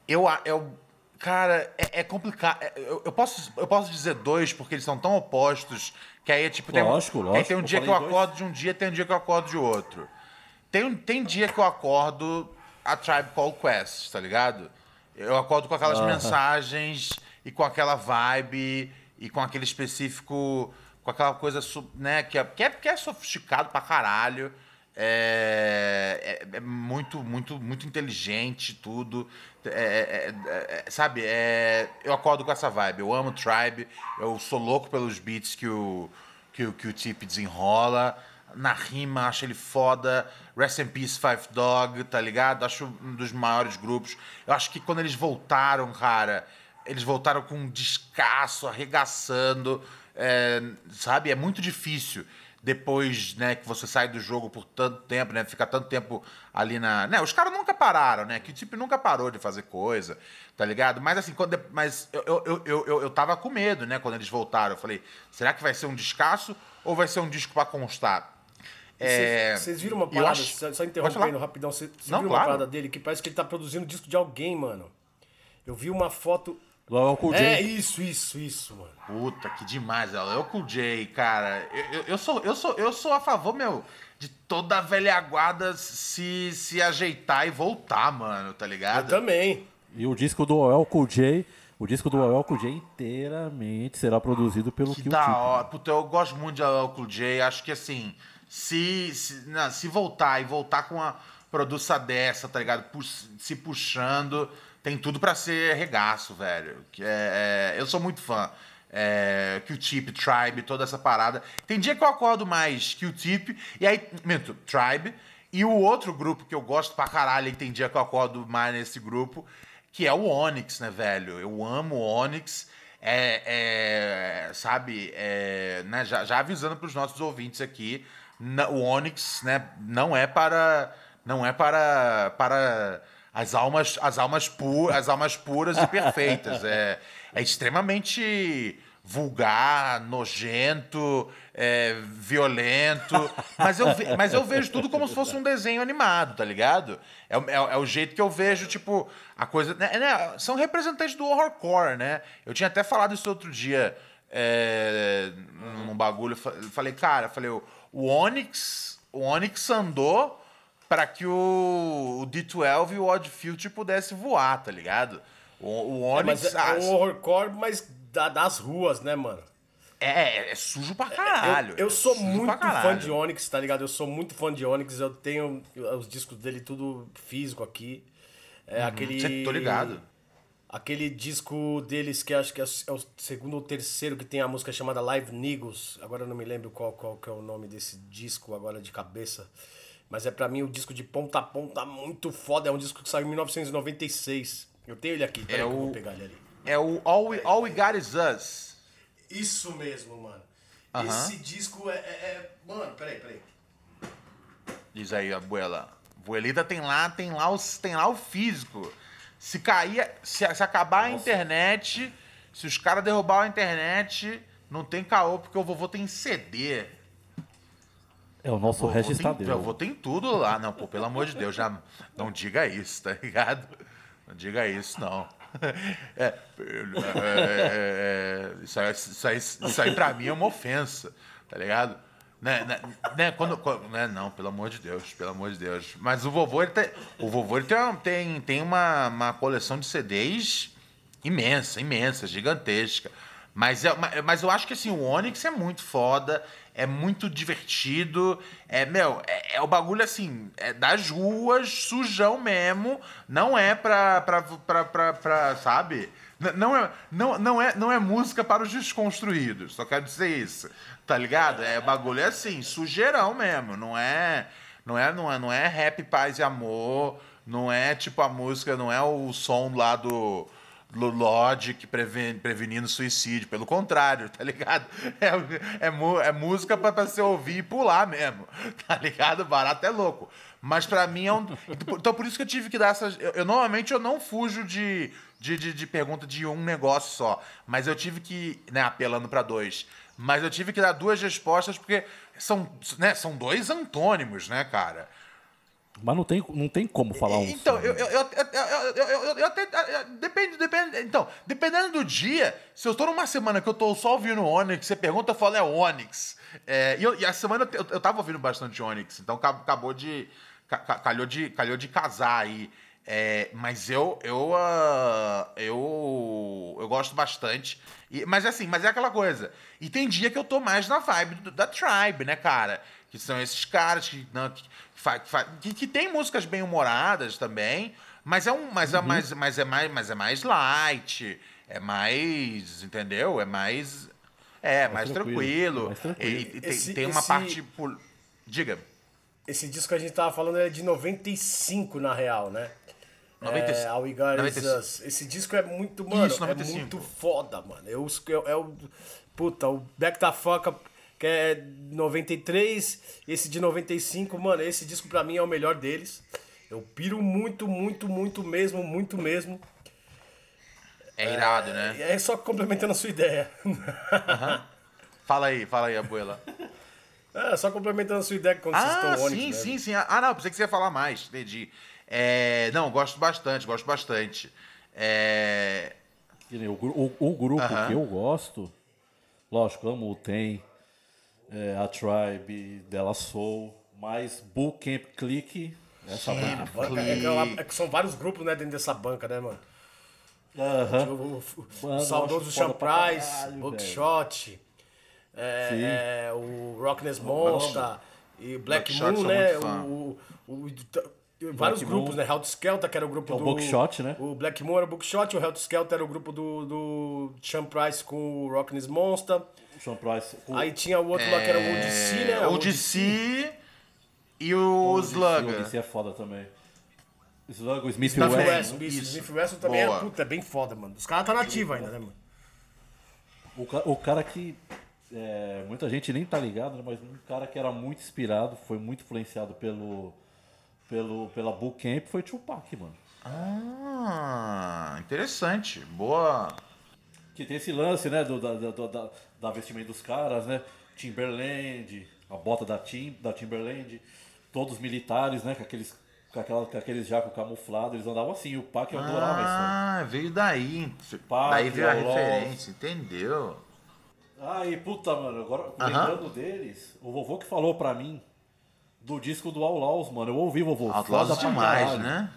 eu, eu. Cara, é, é complicado. É, Eu, eu posso, eu posso dizer dois, porque eles são tão opostos que aí, tipo, tem, um- Lógico, aí lógico, tem um dia que eu falei dois. acordo de um dia, tem um dia que eu acordo de outro. Tem, tem dia que eu acordo a Tribe Call Quest, tá ligado? Eu acordo com aquelas mensagens e com aquela vibe e com aquele específico com aquela coisa, né, que é, que é, que é sofisticado pra caralho. É, é- é muito, muito, muito inteligente tudo. É, é- é- é- sabe, eu acordo com essa vibe. Eu amo Tribe. Eu sou louco pelos beats que o, que, que o Tip desenrola. Na rima, acho ele foda. Rest in Peace Five Dog, tá ligado? Acho um dos maiores grupos. Eu acho que quando eles voltaram, cara, eles voltaram com um descasso, arregaçando. sabe? É muito difícil depois, né, que você sai do jogo por tanto tempo, né, fica tanto tempo ali na, né, os caras nunca pararam, né, que o tipo nunca parou de fazer coisa, tá ligado? Mas assim, quando, mas eu, eu, eu, eu, eu, tava com medo, né, quando eles voltaram, eu falei, será que vai ser um descasso ou vai ser um disco pra constar? É, Vocês vocês viram uma parada, acho- só, interrompendo rapidão, você viu claro. uma parada dele que parece que ele tá produzindo disco de alguém, mano. Eu vi uma foto. Cool J. É isso, isso, isso, mano. Puta, que demais, ela. Eu com o Jay, cara. Eu, eu, eu sou, eu, sou, eu sou a favor, meu, de toda a velha guarda se, se ajeitar e voltar, mano, tá Eu ligado? também. E o disco do LL Cool J, o disco do LL Cool J inteiramente será produzido pelo Que Kill da hora. Puta, eu gosto muito de LL Cool J. Acho que assim, se, se, não, se voltar e voltar com uma produção dessa, tá ligado? Pu- se puxando, tem tudo pra ser regaço, velho. Que é, é- eu sou muito fã. É, Q-Tip, Tribe, toda essa parada. Tem dia que eu acordo mais Q-Tip, e aí, minto, Tribe. E o outro grupo que eu gosto pra caralho, e tem dia que eu acordo mais nesse grupo, que é o Onyx, né, velho? Eu amo o Onyx. É, é, sabe, é, né, já, já avisando para os nossos ouvintes aqui, na- o Onyx, né, não é para, não é para, para as almas, as almas pu, as almas puras e perfeitas. É, é extremamente vulgar, nojento, é, violento, mas eu, mas eu vejo tudo como se fosse um desenho animado, tá ligado? É, é é o jeito que eu vejo, tipo, a coisa. né, né, são representantes do horrorcore, né? Eu tinha até falado isso outro dia é, num bagulho. Falei, cara, falei, o, o Onyx, o Onyx andou para que o, o D12 e o Odd Future pudesse voar, tá ligado? O, o É, mas Onyx. é, ah, é um horrorcore, mas da- das ruas, né, mano? é, é sujo pra caralho. Eu, eu é sou muito fã de Onyx, tá ligado? Eu sou muito fã de Onyx, eu tenho os discos dele tudo físico aqui. É aquele. Cê- tô ligado. Aquele disco deles que acho que é o é segundo ou terceiro que tem a música chamada Live Niggas. Agora eu não me lembro qual, qual que é o nome desse disco agora de cabeça. Mas é pra mim o disco de ponta a ponta muito foda. É um disco que saiu em 1996. Eu tenho ele aqui, peraí É que eu o- vou pegar ele ali. É o All We, All We Got Is Us. Isso mesmo, mano. Aham. Esse disco é, é- é- Mano, peraí, peraí. Diz aí, abuela. Abuelita tem lá, tem lá, os, tem lá o físico. Se cair, se, se acabar a internet, se os caras derrubar a internet, não tem caô, porque o vovô tem CD. É o nosso Vovô Regis tem, Tadeu. eu vou tem tudo lá. Não, pô, pelo amor de Deus, já não diga isso, tá ligado? Não diga isso, não. É, é, é, é, isso, aí, isso, aí, isso aí pra mim é uma ofensa, tá ligado? Né, né, né, quando, quando- né, não, pelo amor de Deus, pelo amor de Deus. Mas o vovô, ele tem, o vovô ele tem, tem, tem uma, uma coleção de CDs imensa, imensa, gigantesca. Mas, é, ma- mas eu acho que assim, o Onyx é muito foda, é muito divertido. É, meu, é, é o bagulho assim, é das ruas, sujão mesmo. Não é pra. pra, pra, pra, pra, sabe? Não é, não, não, é, não é música para os desconstruídos, só quero dizer isso. Tá ligado? É bagulho é assim, sujeirão mesmo. Não é. Não é, não é, não é rap, paz e amor. Não é tipo a música, não é o som lá do. Logic preven- prevenindo suicídio. Pelo contrário, tá ligado? É, é, é música pra, pra você ouvir e pular mesmo. Tá ligado? Barato é louco. Mas pra mim é um. Então por isso que eu tive que dar essas. Eu, eu- normalmente eu não fujo de, de, de, de pergunta de um negócio só. Mas eu tive que. Né, apelando pra dois. Mas eu tive que dar duas respostas porque são, né, são dois antônimos, né, cara? Mas não tem, não tem como falar um Então, eu, né? eu, eu, eu, até. Depende, depende. Então, dependendo do dia, se eu tô numa semana que eu tô só ouvindo Onyx, você pergunta, eu falo, é Onyx. É, e, eu- a semana eu, eu, tava ouvindo bastante Onyx, então ca- acabou de. ca- ca- Calhou de, calhou de casar aí. É, mas eu, eu, ah, eu, eu gosto bastante. Mas assim, mas é aquela coisa. E tem dia que eu tô mais na vibe da Tribe, né, cara? Que são esses caras que, não, que, fa- fa- que, que tem músicas bem humoradas também, mas é um, mas Uhum. é mais, mas é mais, mas é mais light, é mais, entendeu? É mais, é mais, tranquilo, tranquilo. mais tranquilo. E, e tem, Esse- tem uma esse- parte, pol- diga. Esse disco que a gente tava falando é de 95, na real, né? 95. É, All We Got Is 95. Us. Esse disco é muito, mano, Isso, é 95. muito foda, mano. Eu, eu, é o, puta, o Back da Fuck Up, que é 93, esse de 95, mano, esse disco pra mim é o melhor deles. Eu piro muito, muito, muito mesmo, muito mesmo. É irado, né? É só complementando a sua ideia. Fala aí, fala aí, abuela. é, só complementando a sua ideia quando vocês Ah, estão sim, ônibus, né? sim, sim. Ah, não, pensei que você ia falar mais, entendi. É, não, gosto bastante, gosto bastante. É, O, o- o grupo Aham. que eu gosto, lógico, amo o Tem, é, a Tribe, Della Soul, mas Bootcamp Click, essa banda. Banca- é, que é uma- é que são vários grupos, né, dentro dessa banca, né, mano? Aham. O, o- saudoso Sean Price, caralho, Buckshot, é, Sim. é, o Rockness Monster, e Black Buckshot, Moon, sou né? O, o- o- vários Moon. grupos, né? Held Skelter, que era o grupo é o do... Buckshot, né? O Black Moon era o Buckshot, o Held Skelter era o grupo do, do Sean Price com o Rockness Monster. Sean Price. o- Aí tinha o outro lá que era o ODC, né? é, o DC e o o Slugger. O DC é foda também. Slug, o Smith Smith Smith Wesson. Wesson, Isso. isso. Smith Wesson também Boa. é, puta, é bem foda, mano. Os caras tá nativo ainda, né, mano? O, ca- o cara que é, muita gente nem tá ligado, né, mas um cara que era muito inspirado, foi muito influenciado pelo, pelo, pela Bootcamp foi Tupac, mano. Ah, interessante. Boa. Que tem esse lance, né, do, da, da, da, da vestimenta dos caras, né? Timberland, a bota da, Tim, da Timberland, todos militares, né, com aqueles, com aquela, com aqueles jacos camuflados, eles andavam assim, o Pac eu adorava isso. aí. Ah, veio daí. Pá, daí veio a referência, entendeu? Aí, puta, mano, agora Aham. lembrando deles, o vovô que falou pra mim do disco do Outlaws, mano, eu ouvi, vovô. Outlaws demais, né?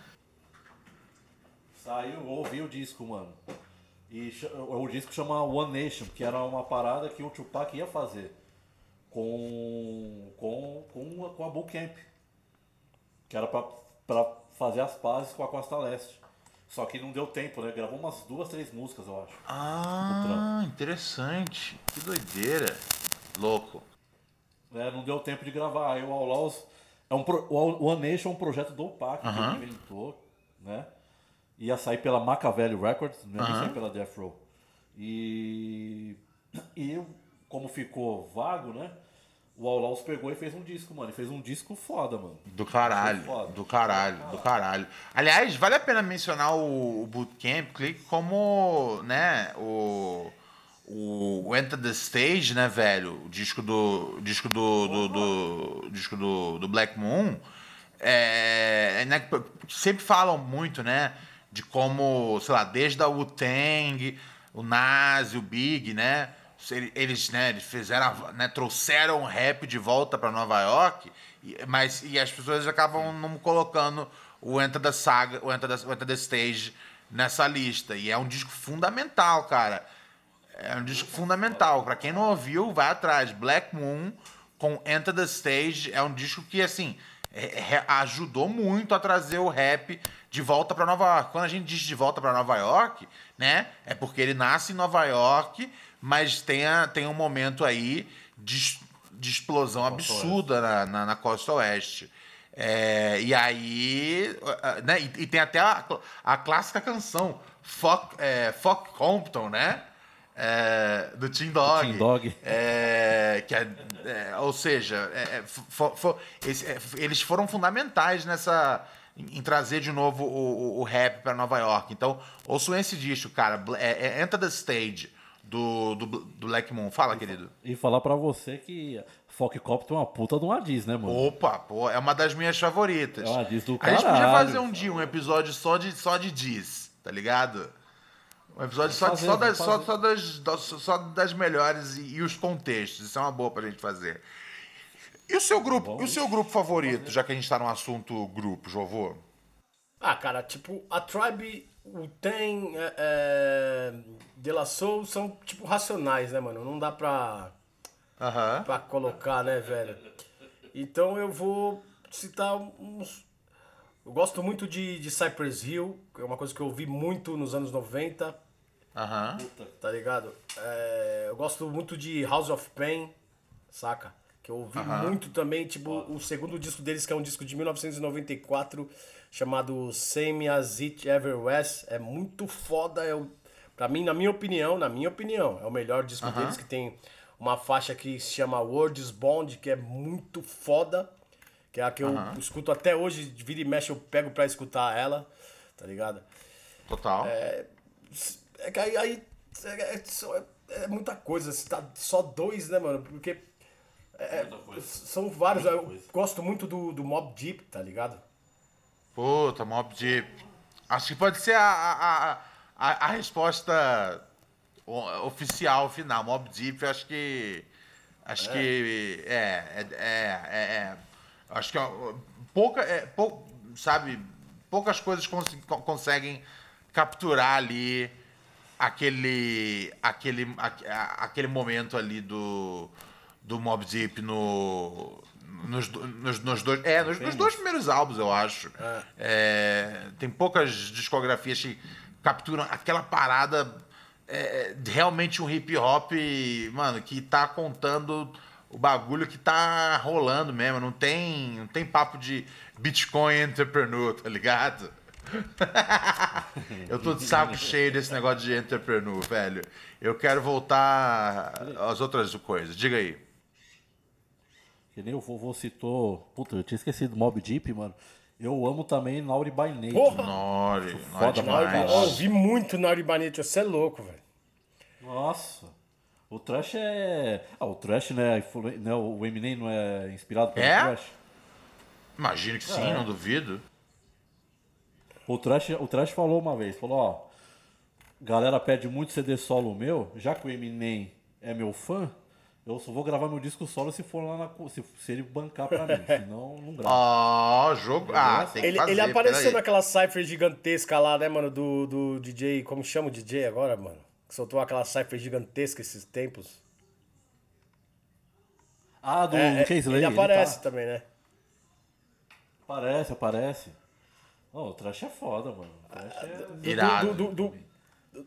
Saiu, ouvi o disco, mano. E o disco chama One Nation, que era uma parada que o Tupac ia fazer com, com, com, a, com a Bootcamp. Que era pra, pra fazer as pazes com a Costa Leste. Só que não deu tempo, né? Gravou umas duas, três músicas, eu acho. Ah, interessante. Que doideira. Louco. né, não deu tempo de gravar. Aí o Outlaws é um pro, o One Nation é um projeto do PAC que ele inventou, né? Ia sair pela Machiavelli Records? Nem Aham. sair pela Death Row. E e como ficou vago, né? O Outlaws pegou e fez um disco, mano. E fez um disco foda, mano. Do caralho, Foda. do caralho, do caralho. Aliás, vale a pena mencionar o, o Bootcamp Click como, né, o, o Enter the Stage, né, velho? O disco do, o disco do, do, do- o disco do, do Black Moon. É, né, sempre falam muito, né, de como, sei lá, desde a Wu-Tang, o Nas, o Big, né, ele- eles, né, eles fizeram, né, trouxeram o rap de volta para Nova York, e- mas e as pessoas acabam não colocando o Enter the Saga, o Enter the, o Enter the Stage nessa lista. E é um disco fundamental, cara. É um disco fundamental. Pra quem não ouviu, vai atrás. Black Moon com Enter the Stage é um disco que, assim, é- é- ajudou muito a trazer o rap de volta pra Nova York. Quando a gente diz de volta pra Nova York, né, é porque ele nasce em Nova York, mas tem, a- tem um momento aí de, de explosão absurda na, na, na costa oeste. É, e aí, uh, né, e, e tem até a, a clássica canção Fuck, é, Fuck Compton, né? É, do Tim Dog. Tim Dog. É, que é, é, ou seja, é, é, é, eles foram fundamentais nessa em, trazer de novo o, o- o rap para Nova York. Então, ouçam esse disco, cara. É, é Enter the Stage do, do, do Black Moon. Fala, querido. E falar pra você que Folk Cop é uma puta de uma diz, né, mano? Opa, pô, é uma das minhas favoritas. É uma diz do A gente podia caralho. fazer um dia um episódio só de, só de diz, tá ligado? Um episódio só, fazer, só, das, só, só, das- só das melhores e, e os contextos. Isso é uma boa pra gente fazer. E o seu grupo, e o seu grupo favorito, já que a gente tá no assunto grupo, Jovô? Ah, cara, tipo, a Tribe, o Tem, é, é, De La Soul são tipo racionais, né, mano? Não dá pra, Aham. pra colocar, né, velho? Então eu vou citar uns. Eu gosto muito de, de Cypress Hill, que é uma coisa que eu ouvi muito nos anos 90, Aham. tá ligado? É, eu gosto muito de House of Pain, saca? Que eu ouvi muito também, tipo, o segundo disco deles, que é um disco de 1994, chamado Same As It Ever Was. É muito foda, é o, pra mim, na minha opinião, na minha opinião, é o melhor disco deles, que tem uma faixa que se chama Words Bond, que é muito foda, que é a que eu escuto até hoje, vira e mexe eu pego pra escutar ela, tá ligado? Total. É que aí, aí é, é só- é- é muita coisa, se tá só dois, né, mano? Porque é, são vários. Muita Eu coisa. gosto muito do, do Mob Deep, tá ligado? Puta, Mob Deep. Acho que pode ser a, a, a, a, resposta oficial final. Mob Deep, acho que. Acho que. É, é, é, é, é. Acho que pouca. É, pou, sabe? Poucas coisas cons- co- conseguem capturar ali aquele. aquele, aquele momento ali do. Do Mob Deep no. Nos, nos, nos dois. É, nos, nos dois primeiros álbuns, eu acho. É, tem poucas discografias que capturam aquela parada. é, realmente um hip hop, mano, que tá contando o bagulho que tá rolando mesmo. Não tem, não tem papo de Bitcoin entrepreneur, tá ligado? Eu tô de saco cheio desse negócio de entrepreneur, velho. Eu quero voltar às outras coisas. Diga aí. Que nem o vovô citou. Puta, eu tinha esquecido Mob Deep, mano. Eu amo também Naughty by Nature. Porra! Nori, Foda demais. Eu ouvi muito na Uribanete, você é louco, velho. Nossa. O Trash é. Ah, o Trash, né? né, O Eminem não é inspirado pelo É? Trash? Imagino que sim, não duvido. O Trash, o Trash falou uma vez, falou, ó, galera pede muito CD solo meu, já que o Eminem é meu fã, eu só vou gravar meu disco solo se for lá na, se, se ele bancar pra mim, senão não gravo. Ó, jogo. Ah, tem que Ele, fazer. ele apareceu naquela cypher gigantesca lá, né, mano, do, do DJ. Como chama o DJ agora, mano? Que soltou aquela cypher gigantesca esses tempos. Ah, do É, é, Chase ele aparece tá. também, né? Aparece, aparece. Não, o Trash é foda, mano. O Trash é... Irado. Do, do, do,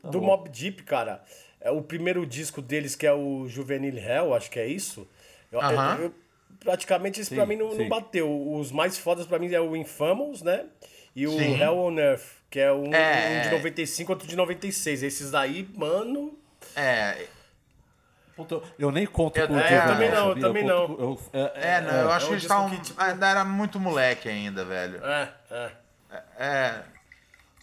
Tá do Mob Deep, cara. É o primeiro disco deles, que é o Juvenile Hell, acho que é isso. Eu, Aham. eu- eu- praticamente isso pra Sim, mim não, não bateu. Os mais fodas pra mim é o Infamous, né? E o Sim. Hell on Earth, que é um, É. um de 95 outro de 96. Esses daí, mano. É, eu nem conto Eu- com o é, Juvenile, eu também não, eu também conto com- eu- é, é, não, eu acho é que um eles estavam. que, tipo- Ainda era muito moleque ainda, velho. É, é. É.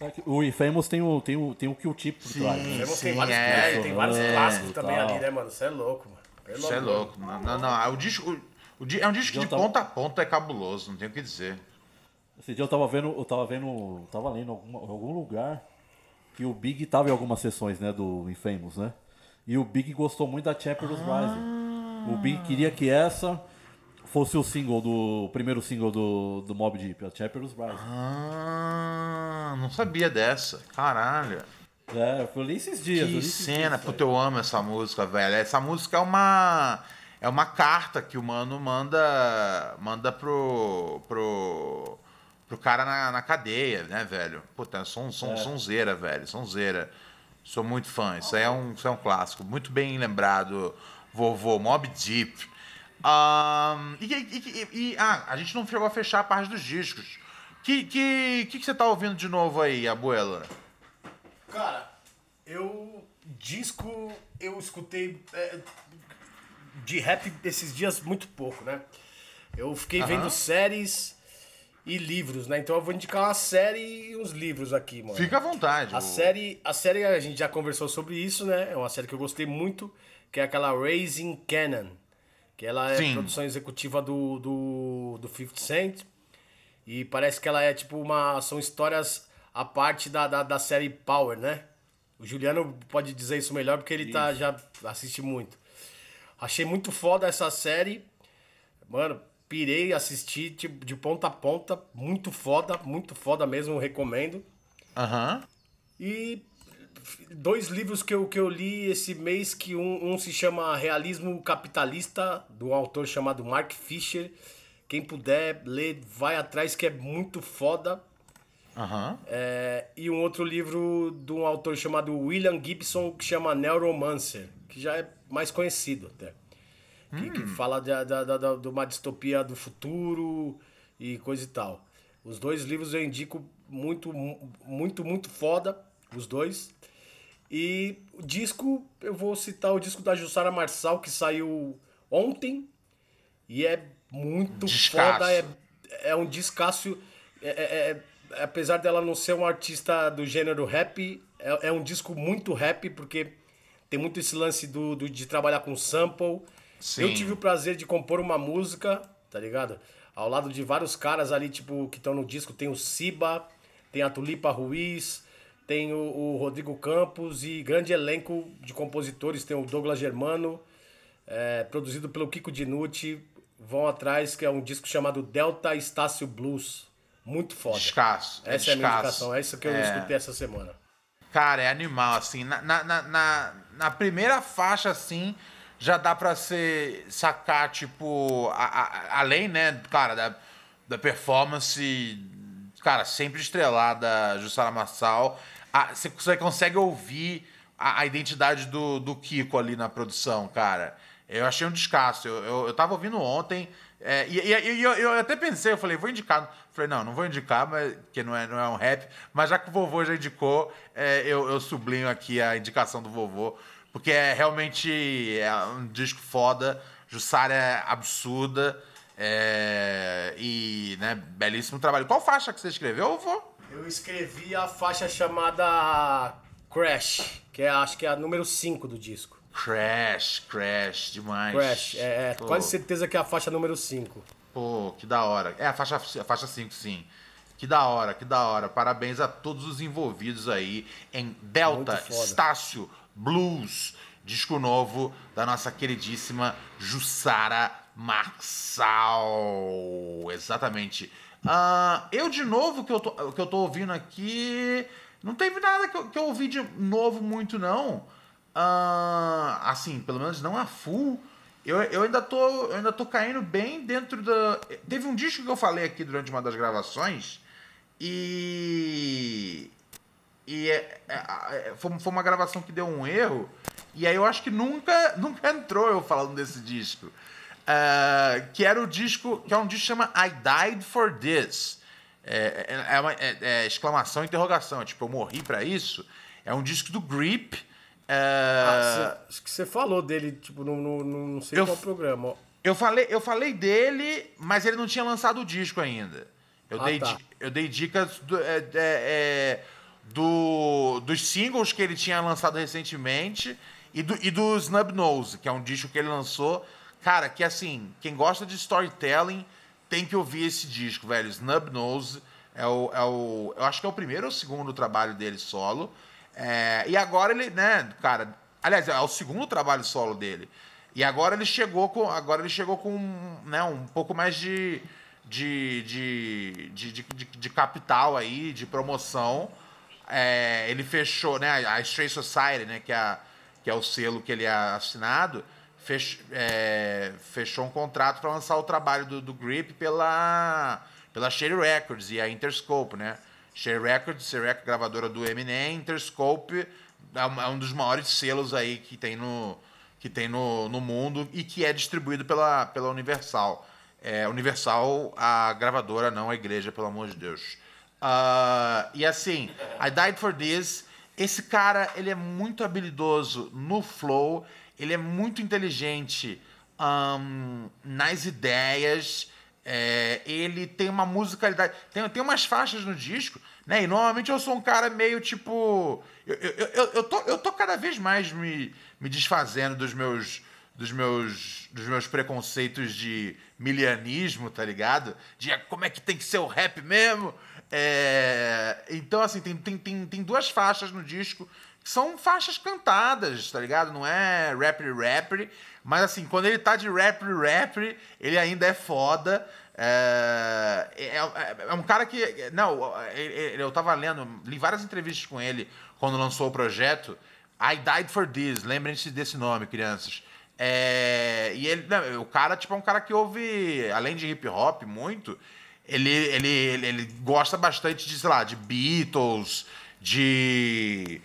é que O Infamous tem o, tem o, tem o Kill Tip por Sim. trás. né? Tem Sim, vários, é. é, tem vários É, clássicos também tal. ali, né, mano? Você é louco, mano. Isso é louco. Não, não, não. O disco. o- o é um disco Eu de tava- ponta a ponta, é cabuloso, não tem o que dizer. Esse dia eu tava vendo, eu tava vendo, tava lendo em alguma- em algum lugar que o Big tava em algumas sessões, né, do Infamous, né? E o Big gostou muito da Chapters Rising. O Big queria que essa fosse o single do o primeiro single do, do Mob Deep, a Chapters Rising. Ah, não sabia dessa. Caralho. É, eu falei esses dias. Que esses cena, dias, puta, eu amo essa música, velho. Essa música é uma. É uma carta que o mano manda. Manda pro. pro. pro cara na, na cadeia, né, velho? Puta, um som, É. sonzeira, velho. Sonzeira. Sou muito fã. Isso aí é um, isso é um clássico. Muito bem lembrado, vovô. Mob Deep. Ahn, e, e- e- e- ah, a gente não chegou a fechar a parte dos discos. Que que, que, que você tá ouvindo de novo aí, abuela? Cara, eu. Disco, eu escutei é, de rap esses dias muito pouco, né? Eu fiquei vendo séries e livros, né? Então eu vou indicar uma série e uns livros aqui, mano. Fica à vontade. A o- série, a série a gente já conversou sobre isso, né? É uma série que eu gostei muito, que é aquela Raising Cannon, que ela é Sim. produção executiva do, do, do 50 Cent. E parece que ela é tipo uma. São histórias a parte da, da, da série Power, né? O Juliano pode dizer isso melhor porque ele tá, já assiste muito. Achei muito foda essa série. Mano, pirei, assisti tipo, de ponta a ponta. Muito foda, muito foda mesmo, recomendo. Aham. E dois livros que eu, que eu li esse mês, que um, um se chama Realismo Capitalista, de um autor chamado Mark Fisher. Quem puder ler, vai atrás, que é muito foda. Aham. É, e um outro livro de um autor chamado William Gibson, que chama Neuromancer, que já é mais conhecido até. Que, que fala de, de, de, de uma distopia do futuro e coisa e tal. Os dois livros eu indico muito, muito, muito foda, os dois. E o disco, eu vou citar o disco da Jussara Marçal, que saiu ontem. E é muito Descasso. foda, é, é um descasso. É, é- é- apesar dela não ser uma artista do gênero rap, é, é um disco muito rap, porque tem muito esse lance do, do- de trabalhar com sample. Sim. Eu tive o prazer de compor uma música, tá ligado? Ao lado de vários caras ali, tipo, que estão no disco. Tem o Siba, tem a Tulipa Ruiz, tem o, o Rodrigo Campos e grande elenco de compositores. Tem o Douglas Germano, é, produzido pelo Kiko Dinucci. Vão atrás, que é um disco chamado Delta Estácio Blues. Muito foda. Descasso. Essa é a minha descasso. indicação, é isso que eu É. escutei essa semana. Cara, é animal, assim. Na, na, na, na, na primeira faixa, assim, já dá pra ser sacar, tipo, a- a- além, né, cara, da, da performance, cara, sempre estrelada, Jussara Marçal, a- você você consegue ouvir a, a identidade do, do Kiko ali na produção, cara. Eu achei um descasso. Eu, eu, eu tava ouvindo ontem, é, e, e- e eu, eu até pensei, eu falei, vou indicar. Falei, não, não vou indicar, mas, porque não é, não é um rap. Mas já que o vovô já indicou, é, eu, eu sublinho aqui a indicação do vovô. Porque é realmente é um disco foda. Jussara é absurda. é, e, né, belíssimo trabalho. Qual faixa que você escreveu, vovô? Eu escrevi a faixa chamada Crash, que é, acho que é a número 5 do disco. Crash, Crash, demais. Crash, é, é Pô. quase certeza que é a faixa número 5. Pô, que da hora. É a faixa, a faixa 5, sim. Que da hora, que da hora. Parabéns a todos os envolvidos aí em Delta. Estácio Blues, disco novo da nossa queridíssima Jussara Marçal. Exatamente. Ah, eu, de novo, que eu, tô, que eu tô ouvindo aqui, não teve nada que eu, que eu ouvi de novo muito, não. Ah, assim, pelo menos não a full. Eu, eu, ainda tô, eu ainda tô caindo bem dentro da. Teve um disco que eu falei aqui durante uma das gravações e. E é, é, é, foi, foi uma gravação que deu um erro. E aí eu acho que nunca, nunca entrou eu falando desse disco. Ah, que era o disco. Que é um disco que chama I Died for This. É, é, é uma é- é exclamação, interrogação. Tipo, eu morri pra isso. É um disco do Grip. Ah, cê- acho que você falou dele, tipo, no, no, no- não sei Eu qual programa. Eu falei, eu falei dele, mas ele não tinha lançado o disco ainda. Eu, Ah, dei, tá. eu dei dicas do, é, é, do- dos singles que ele tinha lançado recentemente e do, e do Snub Nose, que é um disco que ele lançou. Cara, que assim, quem gosta de storytelling tem que ouvir esse disco, velho. Snub Nose é o, é o. Eu acho que é o primeiro ou segundo trabalho dele solo. É, e agora ele, né, cara. Aliás, é o segundo trabalho solo dele. E agora ele chegou com. Agora ele chegou com né, um pouco mais de. De, de, de, de, de- de capital aí, de promoção. É, ele fechou, né? A Stray Society, né? Que é, que é o selo que ele é assinado, fech, é, fechou um contrato para lançar o trabalho do, do Grip pela, pela Share Records e a Interscope, né? Share Records, Share Records, gravadora do Eminem, Interscope é um, é um dos maiores selos aí que tem no, que tem no, no mundo e que é distribuído pela, pela Universal. É, Universal, a gravadora, não a igreja, pelo amor de Deus. Ah, e assim, I Died for This. Esse cara, ele é muito habilidoso no flow, ele é muito inteligente ahn, nas ideias. é, ele tem uma musicalidade. Tem, tem umas faixas no disco, né? E normalmente eu sou um cara meio tipo. Eu, eu, eu, eu, tô, eu tô cada vez mais me, me desfazendo dos meus dos meus, dos meus preconceitos de milianismo, tá ligado? De como é que tem que ser o rap mesmo. É, então, assim, tem, tem, tem, tem duas faixas no disco são faixas cantadas, tá ligado? Não é rap rap, mas assim, quando ele tá de rap rap, ele ainda é foda. É, é, é- é um cara que. Não, ele- ele- eu tava lendo, li várias entrevistas com ele quando lançou o projeto. I Died for This, lembrem-se desse nome, crianças. É, e ele, né, o cara, tipo, é um cara que ouve, além de hip hop, muito, ele, ele, ele, ele gosta bastante de, sei lá, de Beatles, de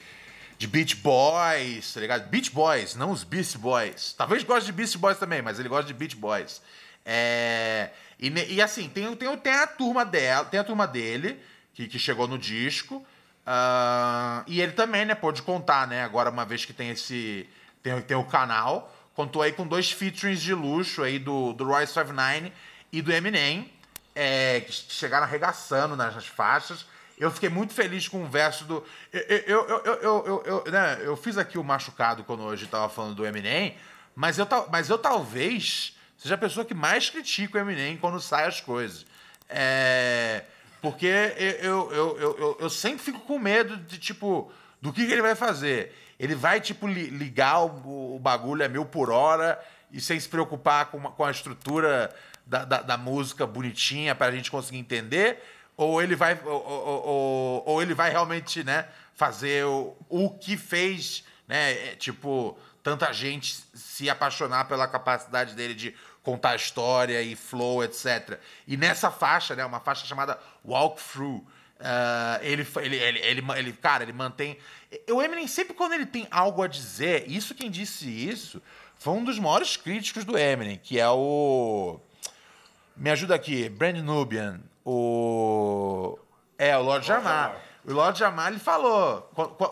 de Beach Boys, tá ligado? Beach Boys, não os Beast Boys. Talvez goste de Beast Boys também, mas ele gosta de Beach Boys. É, e, e, assim, tem, tem, tem a turma dela, tem a turma dele, que, que chegou no disco. Uh, e ele também, né, pôde contar, né? Agora, uma vez que tem esse. Tem, tem o canal, contou aí com dois featurings de luxo aí do, do Royce 59 e do Eminem, é, que chegaram arregaçando nas faixas. Eu fiquei muito feliz com o verso do. Eu, eu, eu, eu, eu, eu, né, eu fiz aqui o machucado quando hoje estava falando do Eminem, mas eu, mas eu talvez seja a pessoa que mais critica o Eminem quando sai as coisas. É, porque eu, eu, eu, eu, eu sempre fico com medo de, tipo, do que, que ele vai fazer. Ele vai, tipo, ligar o, o bagulho a mil por hora e sem se preocupar com, uma, com a estrutura da, da, da música bonitinha para a gente conseguir entender ou ele vai ou, ou, ou, ele vai realmente né fazer o, o que fez né? É, tipo tanta gente se apaixonar pela capacidade dele de contar história e flow etc e nessa faixa né uma faixa chamada Walk Through uh, ele, ele, ele, ele, cara ele mantém o Eminem sempre quando ele tem algo a dizer isso quem disse isso foi um dos maiores críticos do Eminem que é o me ajuda aqui Brandon Nubian o. É, o Lord Jamar. O Lord Jamar ele falou.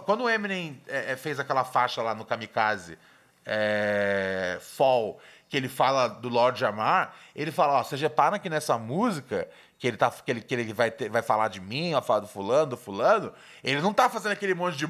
Quando o Eminem é, é, fez aquela faixa lá no Kamikaze é, Fall, que ele fala do Lord Jamar, ele fala: Ó, vocês reparam que nessa música, que ele, tá, que ele, que ele vai, ter, vai falar de mim, vai falar do fulano, do fulano, ele não tá fazendo aquele monte de.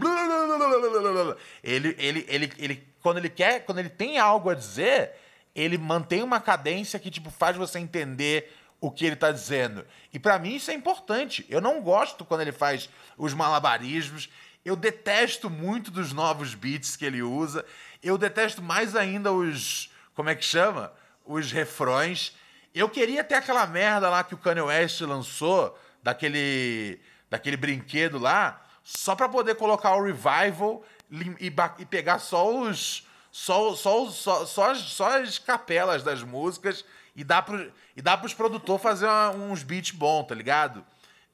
Ele, ele, ele, ele, quando ele quer, quando ele tem algo a dizer, ele mantém uma cadência que tipo, faz você entender o que ele está dizendo. E para mim isso é importante. Eu não gosto quando ele faz os malabarismos. Eu detesto muito dos novos beats que ele usa. Eu detesto mais ainda os. Como é que chama? Os refrões. Eu queria ter aquela merda lá que o Kanye West lançou, daquele, daquele brinquedo lá, só para poder colocar o revival e, e pegar só os. Só, só, só, só, as, só as capelas das músicas e dá, pro, e dá pros produtores fazer uma, uns beats bons, tá ligado?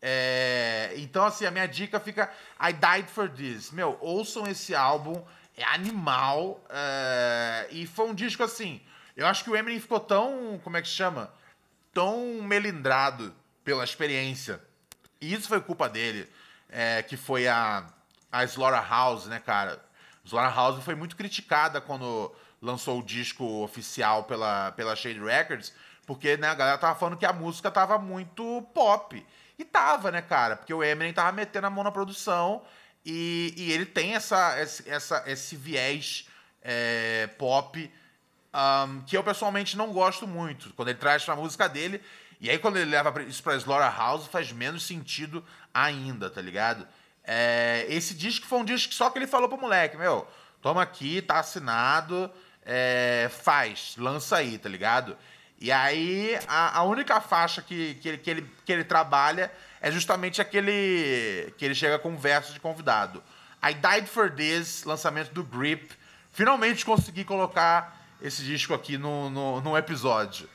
É, então, assim, a minha dica fica I Died For This. Meu, ouçam esse álbum, é animal. É, e foi um disco assim. Eu acho que o Eminem ficou tão. Como é que chama? Tão melindrado pela experiência. E isso foi culpa dele. É, que foi a, a Slaughterhouse, né, cara? Slaughterhouse foi muito criticada quando lançou o disco oficial pela, pela Shade Records, porque né, a galera tava falando que a música tava muito pop. E tava, né, cara? Porque o Eminem tava metendo a mão na produção e, e ele tem essa, essa, esse viés é, pop um, que eu pessoalmente não gosto muito. Quando ele traz pra música dele. E aí, quando ele leva isso pra Slaughterhouse, faz menos sentido ainda, tá ligado? É, esse disco foi um disco só que ele falou pro moleque: Meu, toma aqui, tá assinado é, faz, lança aí, tá ligado? E aí, a, a única faixa que, que, ele, que, ele, que ele trabalha é justamente aquele que ele chega com verso de convidado. I Died For This, lançamento do Grip. Finalmente consegui colocar esse disco aqui no, no, no episódio.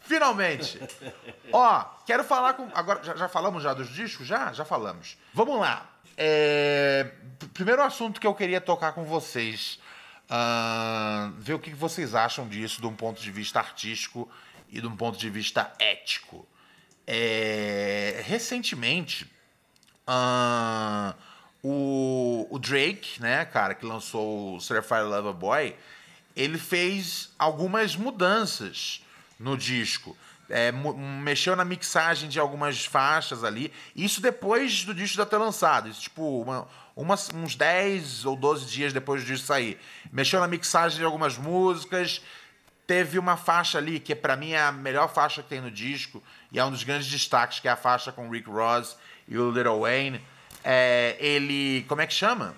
Finalmente! Ó, quero falar com. Agora, já, já, falamos já dos discos? Já? Já falamos. Vamos lá. É, primeiro assunto que eu queria tocar com vocês Uh, ver o que vocês acham disso de um ponto de vista artístico e de um ponto de vista ético. É, recentemente, uh, o, o, Drake, né, cara, que lançou o Certified Lover Boy, ele fez algumas mudanças no disco. É, mexeu na mixagem de algumas faixas ali. Isso depois do disco já ter lançado. Isso, tipo, uma, umas, uns 10 ou 12 dias depois do disco sair. Mexeu na mixagem de algumas músicas. Teve uma faixa ali, que para mim é a melhor faixa que tem no disco, e é um dos grandes destaques, que é a faixa com Rick Ross e o Little Wayne. É, ele. Como é que chama?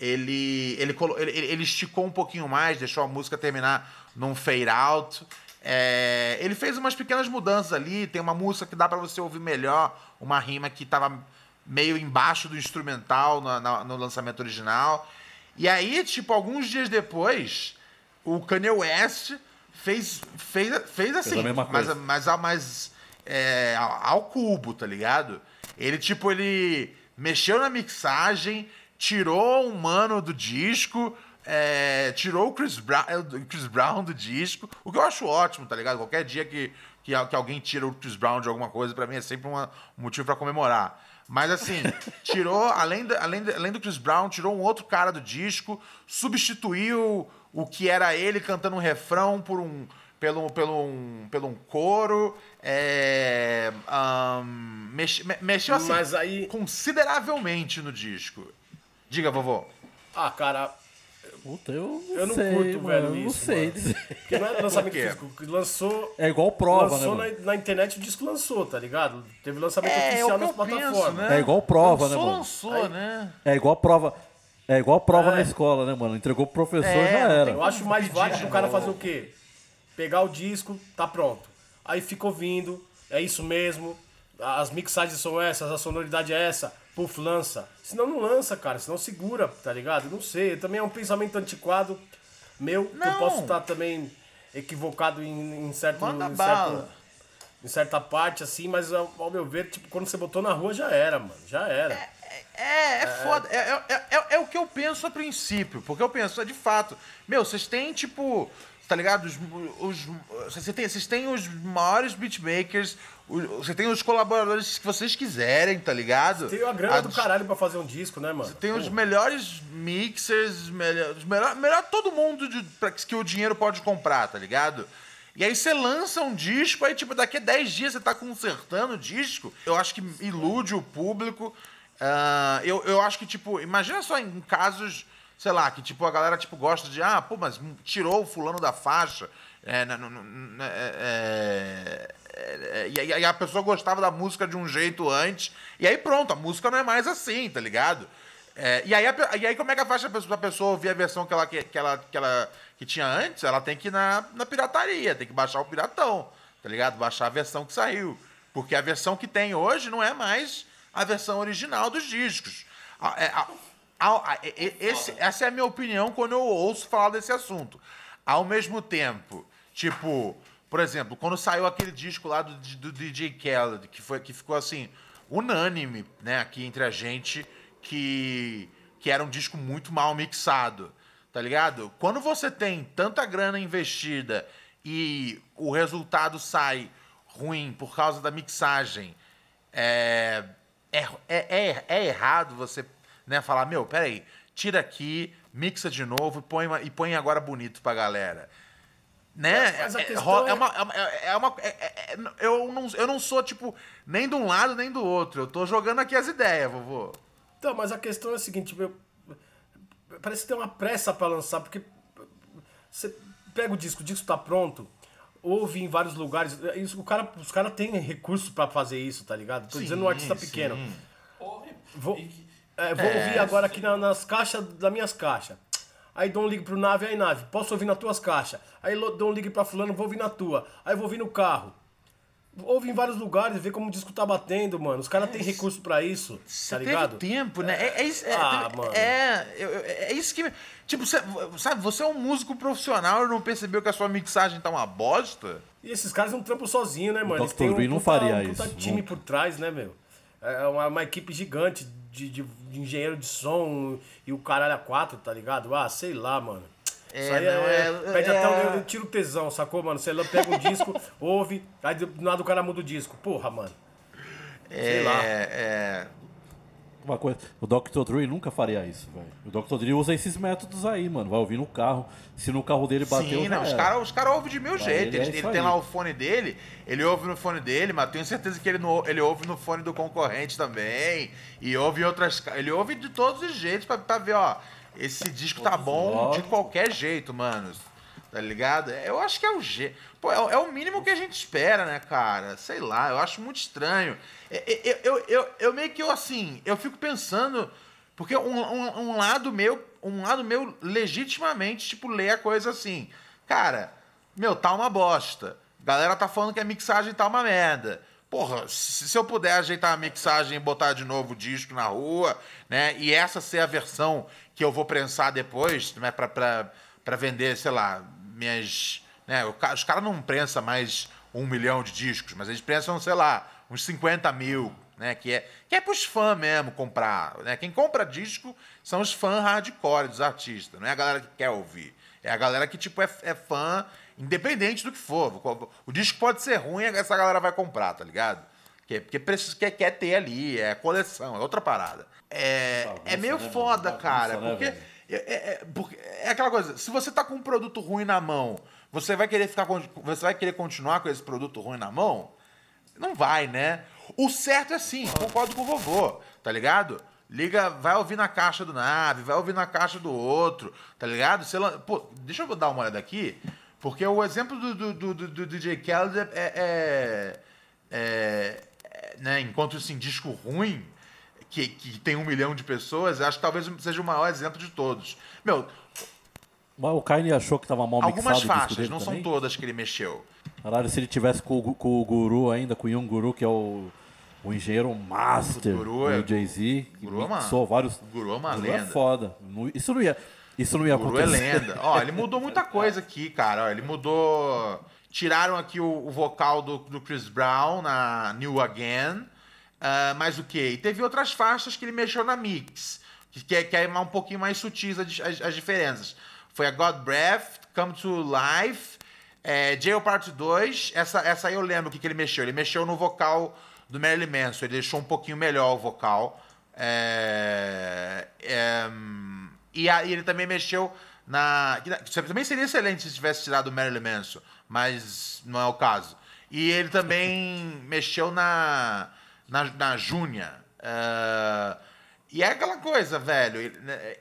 Ele, ele, ele, ele esticou um pouquinho mais, deixou a música terminar num fade out. É, ele fez umas pequenas mudanças ali. Tem uma música que dá para você ouvir melhor, uma rima que tava meio embaixo do instrumental na- na- no lançamento original. E aí, tipo, alguns dias depois, o Kanye West fez, fez, fez assim, a mesma mas, mas, ao- mas é, ao cubo, tá ligado? Ele, tipo, ele mexeu na mixagem, tirou um mano do disco, é, tirou o Chris Brown, o Chris Brown do disco, o que eu acho ótimo, tá ligado? Qualquer dia que, que, que alguém tira o Chris Brown de alguma coisa, pra mim é sempre uma- um motivo pra comemorar. Mas assim, tirou, além, do- além, do- além do Chris Brown, tirou um outro cara do disco, substituiu o que era ele cantando um refrão por um. Pelo, pelo, um, pelo um coro, é, ahn, mexe- me- mexeu assim Mas aí- consideravelmente no disco. Diga, vovô. Ah, cara, Puta, eu não, Eu não sei, curto, mano, velho, eu não isso, sei mano. porque não é lançamento Por físico. que Lançou. É igual prova, lançou né, mano? na, na internet o disco lançou, tá ligado? Teve lançamento É, oficial nas plataformas. É igual prova, né, lançou, mano? Lançou, né? É igual prova. É igual prova na escola, né, mano? Entregou pro professor, É, já era. Eu acho mais válido o cara novo. fazer o quê? Pegar o disco, tá pronto. Aí fica ouvindo, é isso mesmo. As mixagens são essas, a sonoridade é essa. Puf, lança. Senão não lança, cara. Senão segura, tá ligado? Não sei. Também é um pensamento antiquado meu, que eu Não. posso estar também equivocado em, em certo, Manda em, certo, em certa parte, assim, mas ao, ao meu ver, tipo, quando você botou na rua já era, mano. Já era. É, é foda. É, é, é, é o que eu penso a princípio. Porque eu penso, é de fato. Meu, vocês têm, tipo. Tá ligado? Os, os, vocês, têm, vocês têm os maiores beatmakers. Você tem os colaboradores que vocês quiserem, tá ligado? Tem a grana do As- caralho pra fazer um disco, né, mano? Tem os melhores mixers, melhor, melhor, melhor todo mundo de, pra que o dinheiro pode comprar, tá ligado? E aí você lança um disco, aí tipo, daqui a 10 dias você tá consertando o disco. Eu acho que ilude o público. Ah, eu, eu acho que, tipo, imagina só em casos, sei lá, que tipo, a galera tipo, gosta de, ah, pô, mas tirou o fulano da faixa. É, no- no- na- é, é, é, e aí a pessoa gostava da música de um jeito antes, e aí pronto, a música não é mais assim, tá ligado? É, e, aí, a e aí como é que faz a pessoa, a pessoa ouvir a versão que ela, que, que ela, que ela que tinha antes? Ela tem que ir na, na pirataria, tem que baixar o piratão, tá ligado? Baixar a versão que saiu. Porque a versão que tem hoje não é mais a versão original dos discos. A- é, a- e- e- esse- essa é a minha opinião quando eu ouço falar desse assunto. Ao mesmo tempo, tipo, por exemplo, quando saiu aquele disco lá do, do DJ Khaled, que, foi, que ficou assim, unânime, né, aqui entre a gente, que, que era um disco muito mal mixado, tá ligado? Quando você tem tanta grana investida e o resultado sai ruim por causa da mixagem, é, é, é, é, é errado você né, falar, meu, peraí, tira aqui, mixa de novo e põe, e põe agora bonito pra galera. Né? Mas a É- questão é é- uma. é uma- é uma- é- eu, não, eu não sou, tipo, nem de um lado nem do outro. Eu tô jogando aqui as ideias, vovô. Então, mas a questão é a seguinte, meu, parece que tem uma pressa pra lançar, porque você pega o disco, o disco tá pronto, ouve em vários lugares, isso, o cara, os caras têm recurso pra fazer isso, tá ligado? Tô dizendo um artista sim. pequeno. Vou, é, vou ouvir agora aqui na- nas caixas das minhas caixas. Aí dou um ligue pro nave, aí nave, posso ouvir nas tuas caixas. Aí dou um ligue pra fulano, vou ouvir na tua. Aí vou ouvir no carro. Ouve em vários lugares, vê como o disco tá batendo, mano. Os caras têm recurso pra isso, tá Teve ligado? tempo, né? É, é isso, é, Ah, teve- mano. é, é isso que. Tipo, cê- sabe, você é um músico profissional e não percebeu que a sua mixagem tá uma bosta? E esses caras não trampam sozinho, né, mano? Eles Dr. têm um não puta- faria um puta isso, time por trás, né, meu? É uma, uma equipe gigante de, de- de engenheiro de som e o caralho a quatro, tá ligado? Ah, sei lá, mano. Isso aí não, é, é- perde é- até um, eu tiro o tesão, sacou, mano? Você pega um disco, ouve, aí do nada o cara muda o disco. Porra, mano. Sei é, lá. é. Uma coisa, o Dr. Dre nunca faria isso, velho. O Dr. Dre usa esses métodos aí, mano. Vai ouvir no carro. Se no carro dele bateu, Sim, não, os caras os cara ouvem de mil jeitos. ele é Ele, isso ele tem lá o fone dele, ele ouve no fone dele, mas tenho certeza que ele, não, ele ouve no fone do concorrente também. E ouve outras. Ele ouve de todos os jeitos pra, pra ver, ó. Esse disco tá bom de qualquer jeito, mano. Tá ligado? Eu acho que é o jeito. Pô, é, é o mínimo que a gente espera, né, cara? Sei lá, eu acho muito estranho. É- é- Eu, eu, eu, eu meio que, eu, assim, eu fico pensando. Porque um, um, um lado meu, um lado meu legitimamente, tipo, lê a coisa assim. Cara, meu, tá uma bosta. Galera tá falando que a mixagem tá uma merda. Porra, se, se eu puder ajeitar a mixagem e botar de novo o disco na rua, né? E essa ser a versão que eu vou prensar depois, né? Pra, pra, pra vender, sei lá, minhas. Né? Os caras não prensam mais um milhão de discos, mas eles prensam, sei lá, uns 50 mil, né? Que é, que é pros fãs mesmo comprar. Né? Quem compra disco são os fãs hardcore dos artistas, não é a galera que quer ouvir. É a galera que, tipo, é, é fã, independente do que for. O, disco pode ser ruim, essa galera vai comprar, tá ligado? Que- Porque precisa, quer, quer ter ali, é coleção, é outra parada. É, é meio né, foda, cara, né, porque? É, é- é- é aquela coisa, se você tá com um produto ruim na mão, você vai querer ficar você vai querer continuar com esse produto ruim na mão? Não vai, né? O certo é sim, concordo com o vovô, tá ligado? Liga, vai ouvir na caixa do nave, vai ouvir na caixa do outro, tá ligado? Você Pô, deixa eu dar uma olhada aqui, porque o exemplo do, do, do, do- do DJ Khaled é, é- é- é, né, enquanto assim, disco ruim, que, que tem um milhão de pessoas, acho que talvez seja o maior exemplo de todos. Meu, Mas o Kanye achou que tava mal algumas mixado disco faixas, não também? são todas que ele mexeu. Caralho, se ele tivesse com, o com o Guru ainda, com o Young Guru, que é o, o engenheiro master O Guru é- do Jay-Z, Guru é uma- vários... Guru é uma Guru lenda. é foda. Isso não ia, isso não ia O Guru é acontecer. lenda. Ó, ele mudou muita coisa aqui, cara. Ó, ele mudou. Tiraram aqui o, o vocal do, do Chris Brown na New Again. Ah, mas o quê? E teve outras faixas que ele mexeu na mix. Que, que, é, que é um pouquinho mais sutis as, as- as diferenças. Foi a God Breath, Come to Life, é, Jail Part 2. Essa, essa aí eu lembro o que, que ele mexeu. Ele mexeu no vocal do Marilyn Manson. Ele deixou um pouquinho melhor o vocal. É, é, e aí ele também mexeu na. que Também seria excelente se tivesse tirado o Marilyn Manson, mas não é o caso. E ele também mexeu na. Na, na Júnia. É, e é aquela coisa, velho.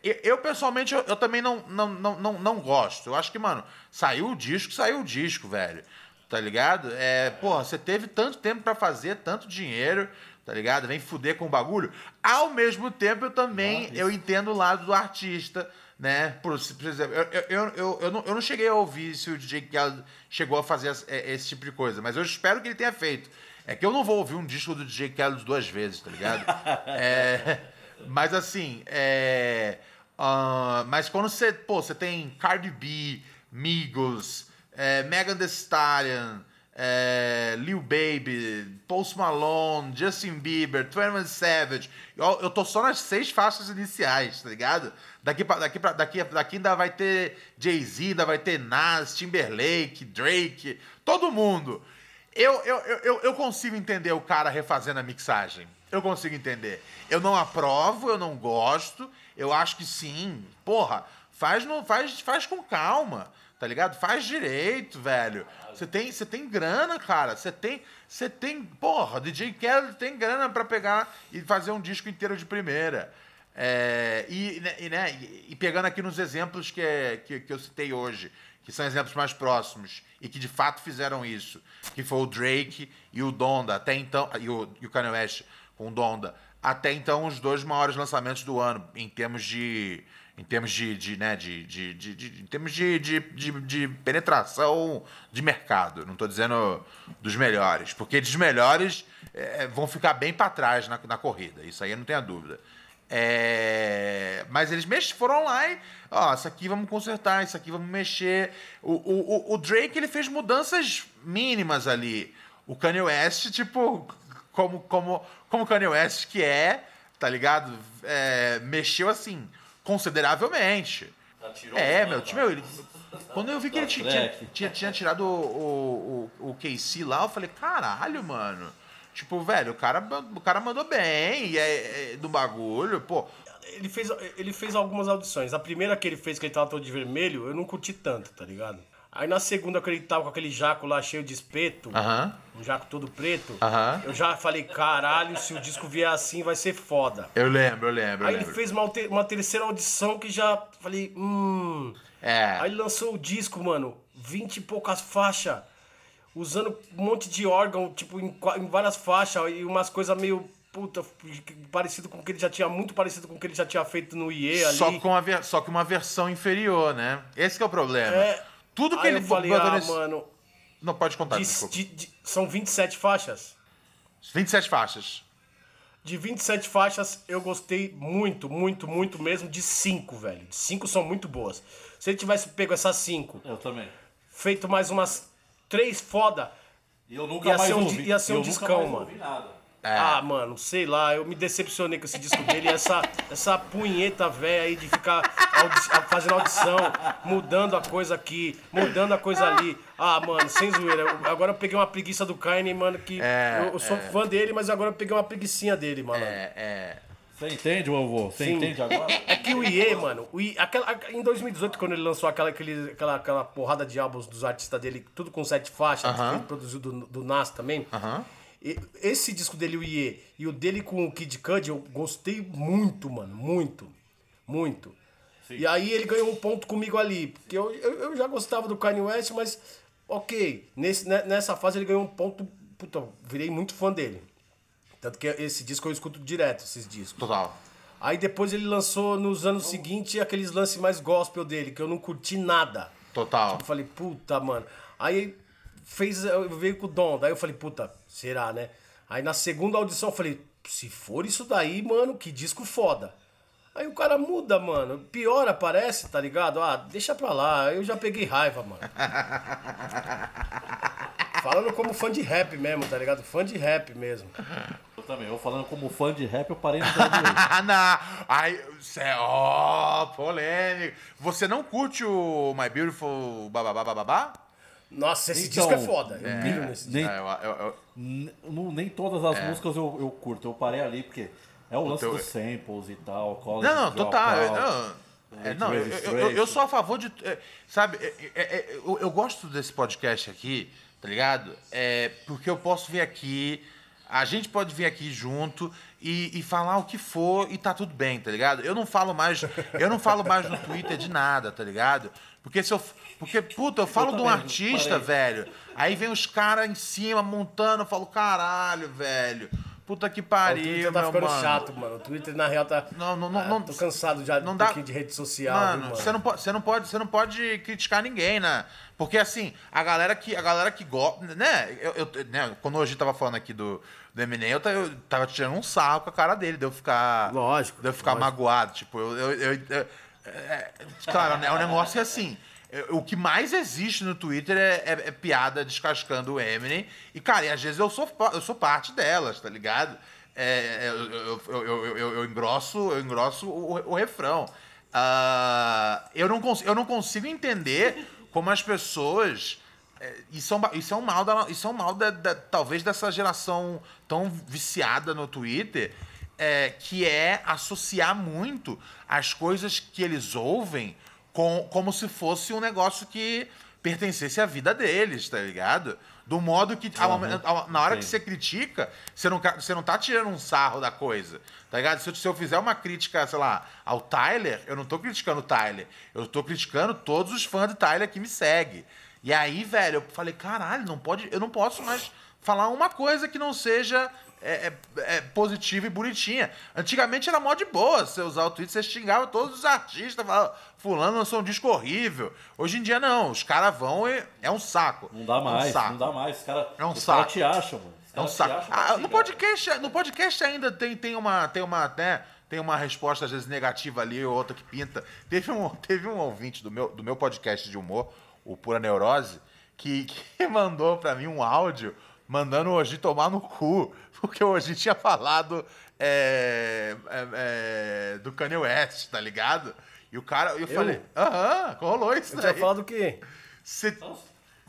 Eu, eu, pessoalmente, eu, eu também não, não, não, não, não gosto. Eu acho que, mano, saiu o disco, saiu o disco, velho. Tá ligado? É, porra, você teve tanto tempo pra fazer, tanto dinheiro, tá ligado? Vem fuder com o bagulho. Ao mesmo tempo, eu também eu entendo o lado do artista, né? Por, por exemplo, eu, eu, eu, eu, não, eu não cheguei a ouvir se o DJ Khaled chegou a fazer esse, é, esse tipo de coisa, mas eu espero que ele tenha feito. É que eu não vou ouvir um disco do DJ Khaled duas vezes, tá ligado? É, mas assim, é, ah, mas quando você, pô, você tem Cardi B, Migos, é, Megan Thee Stallion, é, Lil Baby, Post Malone, Justin Bieber, 21 Savage. Eu, eu tô só nas seis faixas iniciais, tá ligado? Daqui, pra, daqui, pra, daqui, daqui ainda vai ter Jay-Z, ainda vai ter Nas, Timberlake, Drake, todo mundo. Eu, eu, eu, eu- consigo entender o cara refazendo a mixagem. Eu consigo entender. Eu não aprovo, eu não gosto. Eu acho que sim. Porra, faz, no, faz, faz com calma, tá ligado? Faz direito, velho. Você tem, tem grana, cara. Você tem, você tem, porra, DJ Khaled tem grana pra pegar e fazer um disco inteiro de primeira. É, e, né, e, né, e- e pegando aqui nos exemplos que, é- que, que eu citei hoje, que são exemplos mais próximos e que de fato fizeram isso, que foi o Drake e o Donda, até então, e o, e o Kanye West com o Donda, até então os dois maiores lançamentos do ano, em termos de. Em termos de, de, né, de, de, de- de- em termos de, de, penetração de mercado. Não estou dizendo dos melhores, porque dos melhores é, vão ficar bem para trás na, na corrida. Isso aí eu não tenho a dúvida. É, mas eles mex, foram lá e, ó, isso aqui vamos consertar, isso aqui vamos mexer. O, o, o- Drake, ele fez mudanças mínimas ali. O Kanye West, tipo, como, como, como o Kanye West que é, tá ligado? É, mexeu, assim, consideravelmente. É, meu, tipo, meu, ele, quando eu vi que ele ti- tinha, tinha, tinha tirado o, o, o, o KC lá, eu falei, caralho, mano. Tipo, velho, o cara, o cara mandou bem e é, é do bagulho, pô. Ele fez, ele fez algumas audições. A primeira que ele fez, que ele tava todo de vermelho, eu não curti tanto, tá ligado? Aí na segunda, que ele tava com aquele jaco lá cheio de espeto, um jaco todo preto, eu já falei, caralho, se o disco vier assim, vai ser foda. Eu lembro, eu lembro, eu Aí ele lembro. fez uma, uma terceira audição que já falei, hum. É. Aí ele lançou o disco, mano, vinte e poucas faixas, usando um monte de órgão, tipo, em, em várias faixas, e umas coisas meio, puta, parecido com o que ele já tinha, muito parecido com o que ele já tinha feito no IE ali. Só, com a só que uma versão inferior, né? Esse que é o problema. É. Tudo que Aí ele eu falei, botou ah, nesse- mano, Não pode contar, de- de- de- são 27 faixas. 27 faixas. De 27 faixas, eu gostei muito, muito, muito mesmo de 5, velho. De 5 são muito boas. Se ele tivesse pego essas 5, Eu também. feito mais umas 3 foda, E eu nunca Ia mais ser um ouvi. ia ser um eu discão, mano. É. Ah, mano, sei lá, eu me decepcionei com esse disco dele. Essa, essa punheta velha aí de ficar audi- fazendo audição, mudando a coisa aqui, mudando a coisa ali. Ah, mano, sem zoeira. Eu- Agora eu peguei uma preguiça do Kanye, mano, que eu, eu sou fã dele, mas agora eu peguei uma preguicinha dele, mano. É, é. Você entende, vovô? Você Sim. entende agora? É que o IE, mano, o IE, aquela, em 2018, quando ele lançou aquela, aquele, aquela, aquela porrada de álbuns dos artistas dele, tudo com sete faixas, que ele produziu do, do Nas também. e- Esse disco dele, o IE, e o dele com o Kid Cudi, eu gostei muito, mano. Muito. Muito. E aí ele ganhou um ponto comigo ali. Porque eu, eu, eu já gostava do Kanye West, mas ok. Nesse, ne- nessa fase ele ganhou um ponto. Puta, eu virei muito fã dele. Tanto que esse disco eu escuto direto, esses discos. Total. Aí depois ele lançou nos anos seguintes aqueles lances mais gospel dele, que eu não curti nada. Total. Eu falei, puta, mano. Aí fez, veio com o Dom, daí eu falei, puta, será, né? Aí na segunda audição eu falei, se for isso daí, mano, que disco foda. Aí o cara muda, mano. Piora, parece, tá ligado? Ah, deixa pra lá. Eu já peguei raiva, mano. Falando como fã de rap mesmo, tá ligado? Fã de rap mesmo. Eu também. Eu falando como fã de rap, eu parei no. Ah, não. Ai, cê- ó, polêmico. Você não curte o My Beautiful Bababá Bababá? Nossa, esse Então, disco é foda. Eu piro nesse disco. Nem, Ah, eu- eu- eu- n- não- nem todas as músicas eu, eu curto. Eu parei ali porque é o lance teu- dos samples e tal. Não, não, total. eu-. Não, é, não, eu, eu- eu- eu sou a favor de. é, Sabe, é, é, é, eu, eu gosto desse podcast aqui, tá ligado? É, porque eu posso vir aqui, a gente pode vir aqui junto e, e falar o que for e tá tudo bem, tá ligado? Eu não falo mais, eu não falo mais no Twitter de nada, tá ligado? Porque se eu. Porque, puta, eu falo de um artista, parei. velho. Aí vem os caras em cima montando, eu falo, caralho, velho. Puta que pariu, O Twitter tá ficando mano. chato, mano. O Twitter, na real, tá. Não, não, não, Ah, não- tô cansado já de não um dá- de rede social, Mano, viu, mano. você não pode, você não pode, você não pode criticar ninguém, né? Porque assim, a galera que, a galera que gosta, né? Eu, eu- né? Quando hoje tava falando aqui do, do Eminem, eu, eu tava tirando um sarro com a cara dele, de eu ficar, Lógico, de eu ficar lógico. magoado, tipo, eu, eu, eu- eu- é, cara, é um negócio assim. É, O que mais existe no Twitter é, é- é piada descascando o Eminem. E, cara, e às vezes eu sou, eu sou parte delas, tá ligado? É, eu, eu, eu, eu, eu- engrosso, eu engrosso o, o refrão. Ah, eu, não eu não consigo entender como as pessoas. é, Isso é, um, isso é um mal, da, isso é um mal da, da- talvez dessa geração tão viciada no Twitter, é, que é associar muito as coisas que eles ouvem com, como se fosse um negócio que pertencesse à vida deles, tá ligado? Do modo que, ao- na hora que Entendi. você critica, você não, você não tá tirando um sarro da coisa, tá ligado? Se eu, se eu fizer uma crítica, sei lá, ao Tyler, eu não tô criticando o Tyler, eu tô criticando todos os fãs do Tyler que me seguem. E aí, velho, eu falei, caralho, não pode, eu não posso mais falar uma coisa que não seja é, é, é, positiva e bonitinha. Antigamente era mó de boa você usar o Twitter, você xingava todos os artistas, falava, fulano lançou um disco horrível. Hoje em dia não, os caras vão e é um saco. Não dá É um mais, saco. não dá mais. Os caras É um os saco. caras te acham, mano. É um saco. acham Ah, no, podcast, no podcast ainda tem, tem uma. Tem uma, né, tem uma resposta, às vezes, negativa ali, ou outra que pinta. Teve um, teve um ouvinte do meu, do meu podcast de humor, o Pura Neurose, que, que mandou pra mim um áudio mandando o Oji tomar no cu, porque o Oji tinha falado é, é, é, do Kanye West, tá ligado? E o cara, eu, falei, aham, rolou isso Eu daí. tinha falado o quê? Você-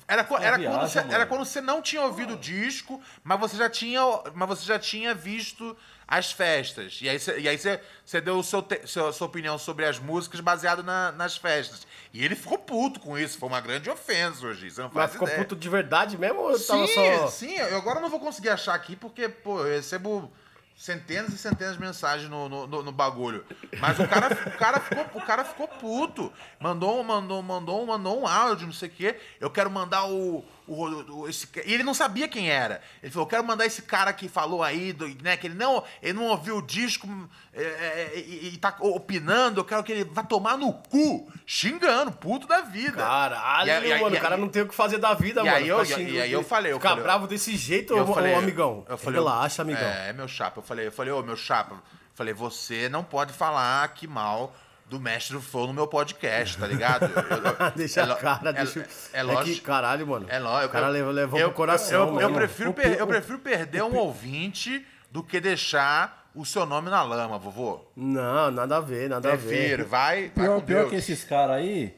era, co- era, viaja, quando você, era quando você não tinha ouvido o disco, mas você já tinha, mas você já tinha visto as festas. E aí você, e aí você, você deu o seu, te- seu- sua opinião sobre as músicas baseado na- nas festas. E ele ficou puto com isso. Foi uma grande ofensa hoje. Você não faz Mas ficou ideia. puto de verdade mesmo ou eu tava Sim, só. sim. Eu agora não vou conseguir achar aqui porque, pô, eu recebo centenas e centenas de mensagens no, no, no- no bagulho. Mas o cara, o, cara ficou, o cara ficou puto. Mandou, mandou, mandou, mandou um áudio, não sei o quê. Eu quero mandar o, o, o- esse, e ele não sabia quem era. Ele falou, quero mandar esse cara que falou aí, do, né, que ele não, ele não ouviu o disco é, é, e, e tá opinando, eu quero que ele vá tomar no cu, xingando, puto da vida. Caralho, E e mano, o cara não tem o que fazer da vida, e mano. aí eu- e aí eu falei, eu Ficar falei, bravo desse jeito, Eu falei, ô, amigão. Eu falei, Relaxa, amigão. É, meu chapa. Eu falei, eu falei, ô, meu chapa. eu Falei, você não pode falar aqui mal do mestre do flow no meu podcast, tá ligado? Eu- eu- deixa é a cara, é, deixa. É, É, lógico. que, caralho, mano. É lógico. O cara levou, levou eu, pro coração, eu, eu, mano. eu prefiro per- eu prefiro perder um ouvinte do que deixar o seu nome na lama, vovô. Não, nada a ver, nada a ver. Prefiro, vai, vai Pior, com pior Deus. que esses caras aí.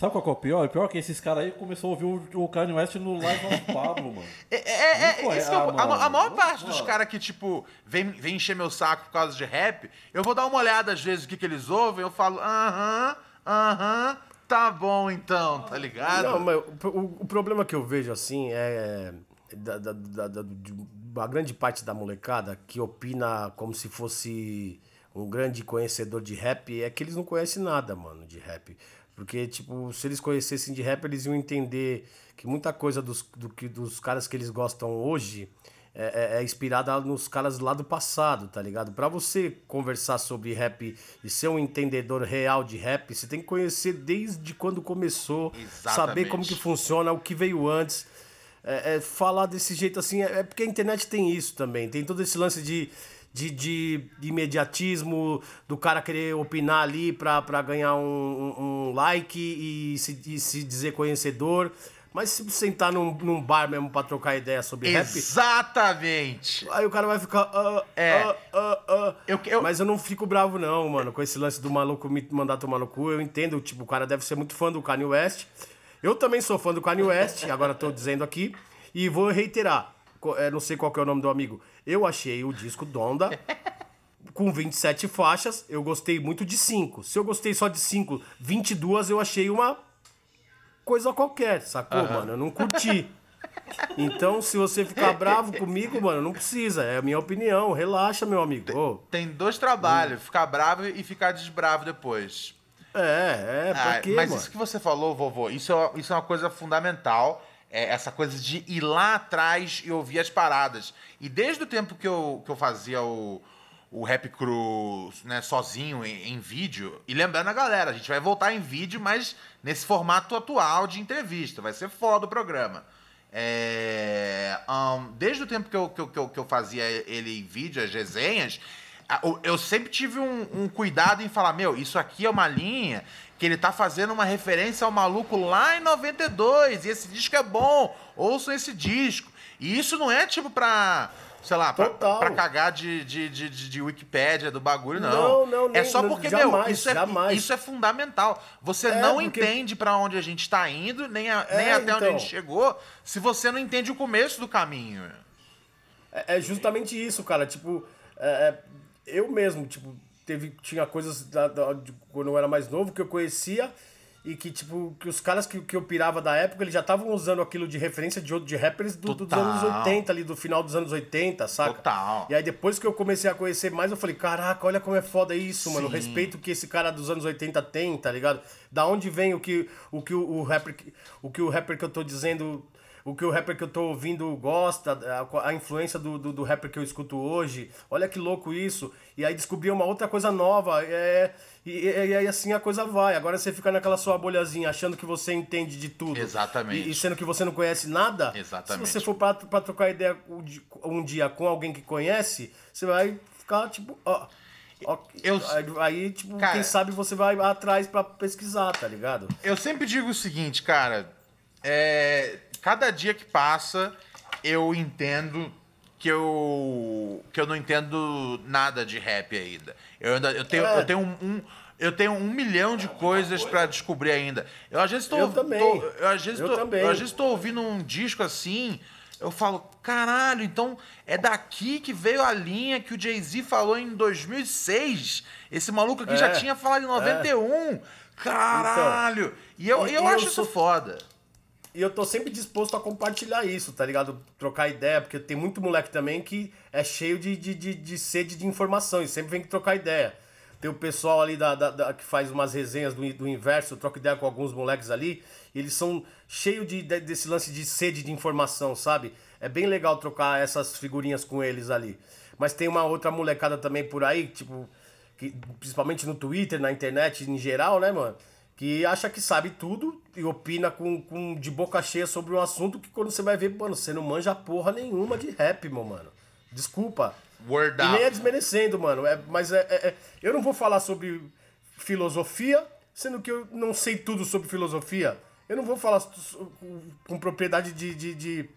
Sabe qual que é o pior? O pior é que esses caras aí começou a ouvir o, o Kanye West no Live of Pablo, mano. É, é, é, Não isso que eu- é, a, mano. a maior parte dos caras que, tipo, vem, vem encher meu saco por causa de rap, eu vou dar uma olhada às vezes o que, que eles ouvem, eu falo, aham, aham, tá bom então, tá ligado? Não, mas o, o- o problema que eu vejo, assim, é. Da, da, da- da- de uma grande parte da molecada que opina como se fosse um grande conhecedor de rap, é que eles não conhecem nada, mano, de rap. Porque, tipo, se eles conhecessem de rap, eles iam entender que muita coisa dos, do que, dos caras que eles gostam hoje é, é- é inspirada nos caras lá do passado, tá ligado? Pra você conversar sobre rap e ser um entendedor real de rap, você tem que conhecer desde quando começou, saber como que Exatamente. funciona, o que veio antes. É, é, falar desse jeito assim, é, é porque a internet tem isso também, tem todo esse lance de, de, de imediatismo, do cara querer opinar ali pra, pra ganhar um, um- um like e se, e se dizer conhecedor. Mas se sentar num, num bar mesmo pra trocar ideia sobre rap, Exatamente. Aí o cara vai ficar. ah, É. ah, ah. Eu- eu- Mas eu não fico bravo, não, mano, com esse lance do maluco me mandar tomar no cu. Eu entendo, tipo, o cara deve ser muito fã do Kanye West. Eu também sou fã do Kanye West, agora tô dizendo aqui. E vou reiterar. É, não sei qual que é o nome do amigo. Eu achei o disco Donda. Com 27 faixas, eu gostei muito de 5. Se eu gostei só de 5, 22 eu achei uma coisa qualquer, sacou, mano? Eu não curti. Então, se você ficar bravo comigo, mano, não precisa. É a minha opinião. Relaxa, meu amigo. Ô, Tem dois trabalhos, ficar bravo e ficar desbravo depois. é, é, pra Ah, quê, mas mano? isso que você falou, vovô, isso é, isso é uma coisa fundamental. É essa coisa de ir lá atrás e ouvir as paradas. E desde o tempo que eu, que eu fazia o, o Rap Crew né, sozinho em, em vídeo, e lembrando a galera, a gente vai voltar em vídeo, mas nesse formato atual de entrevista. Vai ser foda o programa. É, ahn, desde o tempo que eu, que, eu, que, eu, fazia ele em vídeo, as resenhas, eu sempre tive um, um cuidado em falar, meu, isso aqui é uma linha que ele tá fazendo uma referência ao maluco lá em 92, e esse disco é bom, ouçam esse disco. E isso não é tipo pra, sei lá, pra, pra cagar de, de, de, de, Wikipédia do bagulho, não. Não, não, É nem- só não, porque, jamais, meu, isso é, jamais. isso é fundamental. Você É, não porque- entende pra onde a gente tá indo, nem, a- nem É, até onde a então. gente chegou, se você não entende o começo do caminho. É, é justamente isso, cara. Tipo, é, é, eu mesmo, tipo, teve, tinha coisas da, da- de quando eu era mais novo que eu conhecia e que, tipo, que os caras que, que eu pirava da época, eles já estavam usando aquilo de referência de, de rappers do- dos anos 80, ali, do final dos anos 80, saca? Total. E aí depois que eu comecei a conhecer mais, eu falei, caraca, olha como é foda isso, mano. O Sim. respeito que esse cara dos anos 80 tem, tá ligado? Da onde vem o que o, que o, o rapper, o que o rapper que eu tô dizendo, o que o rapper que eu tô ouvindo gosta, a, a influência do, do, do rapper que eu escuto hoje. Olha que louco isso. E aí descobri uma outra coisa nova. É, e, e, aí assim a coisa vai. Agora você fica naquela sua bolhazinha, achando que você entende de tudo. Exatamente. E, e sendo que você não conhece nada. Exatamente. Se você for pra, pra trocar ideia um di- um dia com alguém que conhece, você vai ficar tipo. Ó, Eu- aí, tipo, Cara- quem sabe você vai atrás pra pesquisar, tá ligado? Eu sempre digo o seguinte, cara. É, cada dia que passa, eu entendo que eu que eu não entendo nada de rap ainda. Eu ainda eu tenho, É. eu tenho um, um- eu tenho um milhão de coisas pra descobrir ainda. Eu às vezes tô, Eu também. tô- eu às vezes Eu tô, também. eu às vezes tô ouvindo um disco assim. Eu falo, caralho, então é daqui que veio a linha que o Jay-Z falou em 2006. Esse maluco aqui já É, tinha falado em 91. Caralho! e eu, e- eu e eu acho sou- isso foda. E eu tô sempre disposto a compartilhar isso, tá ligado? Trocar ideia, porque tem muito moleque também que é cheio de, de, de, de sede de informação e sempre vem trocar ideia. tem o pessoal ali da, da- da- que faz umas resenhas do, do inverso, eu troco ideia com alguns moleques ali, eles são cheios de, de- desse lance de sede de informação, sabe? É bem legal trocar essas figurinhas com eles ali. Mas tem uma outra molecada também por aí, tipo, que, principalmente no Twitter, na internet em geral, né, mano? Que acha que sabe tudo e opina com, com de boca cheia sobre um assunto que quando você vai ver, mano, você não manja porra nenhuma de rap, meu mano. Desculpa. Word E nem é desmerecendo, mano. É, mas é, é- é- eu não vou falar sobre filosofia, sendo que eu não sei tudo sobre filosofia. Eu não vou falar com, propriedade de, de, de,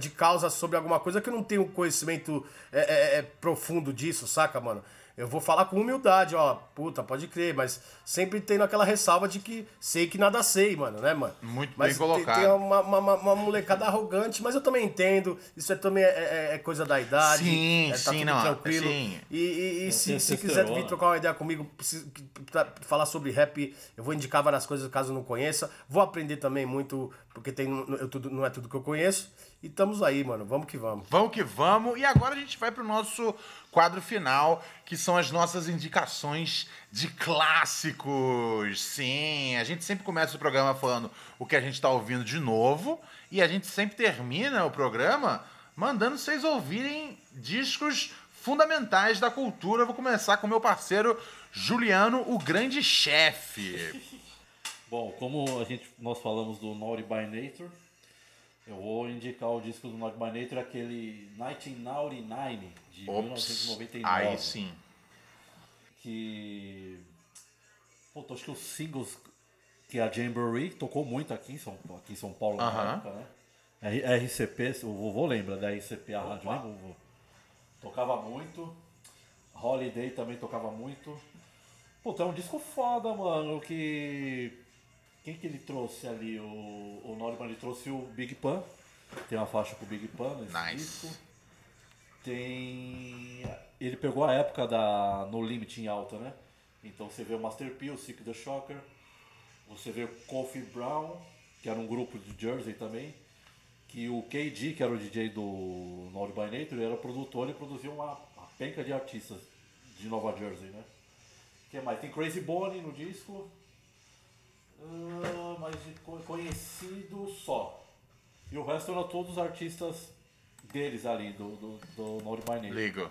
de causa sobre alguma coisa que eu não tenho conhecimento é, é, é, profundo disso, saca, mano? Eu vou falar com humildade, ó. Puta, pode crer, mas sempre tendo aquela ressalva de que sei que nada sei, mano, né, mano? Muito mas bem colocado. Tem, tem uma, uma, uma- uma molecada arrogante, mas eu também entendo. Isso é, também é, é- é coisa da idade. Sim, é, tá sim, tudo não, tranquilo. sim. E, e- e se, se quiser vir trocar uma ideia comigo, pra falar sobre rap, eu vou indicar várias coisas caso não conheça. Vou aprender também muito, porque tem, eu tudo, não é tudo que eu conheço. E estamos aí, mano. Vamos que vamos. Vamos que vamos. E agora a gente vai pro nosso quadro final, que são as nossas indicações de clássicos. Sim, a gente sempre começa o programa falando o que a gente tá ouvindo de novo. E a gente sempre termina o programa mandando vocês ouvirem discos fundamentais da cultura. Eu vou começar com meu parceiro Juliano, o grande chefe. Bom, como a gente, nós falamos do Naughty by Nature, eu vou indicar o disco do Naughty by Nature, aquele 1999, de Ops, 1999. aí sim. Que. Puta, acho que os singles que a Jamboree tocou muito aqui em São, aqui em São Paulo na Aham. época, né? RCP, o vovô lembra da RCP, a rádio, né, vovô? Tocava muito. Holiday também tocava muito. Puta, é um disco foda, mano, que... Quem que ele trouxe ali? O, o Norman, ele trouxe o Big Pan. Tem uma faixa com o Big Pan nesse Nice. disco. Tem... Ele pegou a época da No Limit em alta, né? Então você vê o Master P, o Sick the Shocker. Você vê o Kofi Brown, que era um grupo de Jersey também. Que o KD, que era o DJ do Naughty by Nature, era produtor e produzia uma, uma penca de artistas de Nova Jersey, né? que mais? Tem Crazy Bonnie no disco. Ah, mas conhecido só. E o resto eram todos os artistas deles ali, do, do, do Naughty by Nature. Ligo.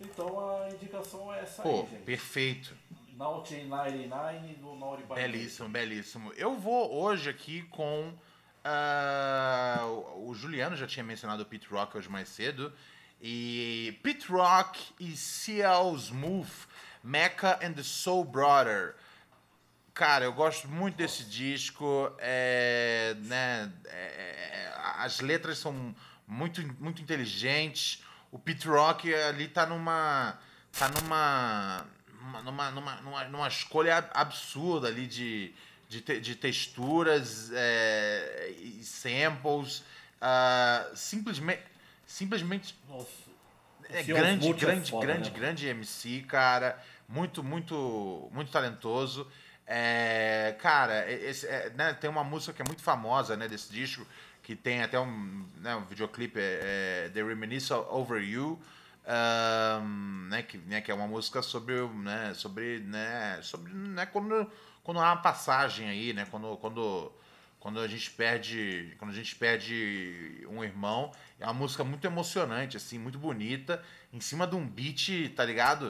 Então a indicação é essa Pô, aí, gente. perfeito. Naughty 99 do Naughty by. Belíssimo, belíssimo. Eu vou hoje aqui com. o o Juliano já tinha mencionado o Pete Rock hoje mais cedo. E Pete Rock e CL Smooth, Mecca and the Soul Brother. Cara, eu gosto muito desse disco. É, né, é, é, as letras são muito, muito inteligentes. O Pete Rock ali tá numa. tá numa. numa, numa, numa, numa, escolha ab- absurda ali de, de, te- de texturas é, e samples. ah, simplesmente. Simplesmente Nossa. é grande, é grande, foda, grande, né? grande MC, cara. Muito, muito, muito talentoso. É, cara, esse, é, né, tem uma música que é muito famosa né, desse disco, que tem até um, né, um videoclipe, é, é, The Reminisce Over You, ahn, né, que, né, que é uma música sobre, né, sobre, né, sobre né, quando, quando há uma passagem aí, né, quando, quando, quando a gente perde, quando a gente perde um irmão, é uma música muito emocionante, assim, muito bonita, em cima de um beat, tá ligado?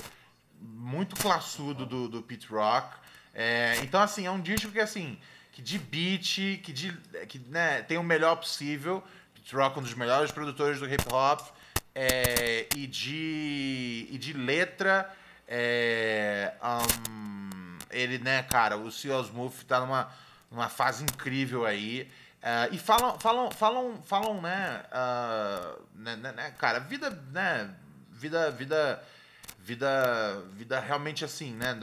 Muito classudo do, do Pete Rock. É, então, assim, é um disco que, assim, que de beat, que, de, que né, tem o melhor possível. Pete Rock, um dos melhores produtores do hip hop. é, e, de, e de letra, é, um, ele, né, cara, o C.O. Smooth tá numa, numa fase incrível aí. É, e falam, falam, falam, falam, né, ah, né, né, cara, vida, né, vida, vida, vida, vida realmente assim, né,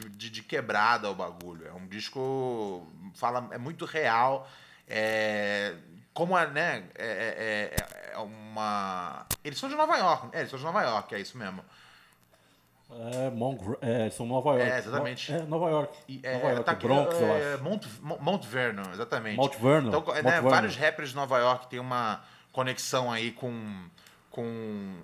de, de, de quebrada o bagulho. É um disco, fala, é muito real, é, como é, né, é, é, é- é uma... Eles são de Nova York, é, eles são de Nova York, é isso mesmo. É, Mont, é, são Nova York. É, exatamente. É, Nova York. E, é, Nova York, tá aqui, Bronx, eu é, acho. Mount, Mo- Mount Vernon, exatamente. Mount Vernon, Então, é, Mount né, Vernon. vários rappers de Nova York têm uma conexão aí com, com,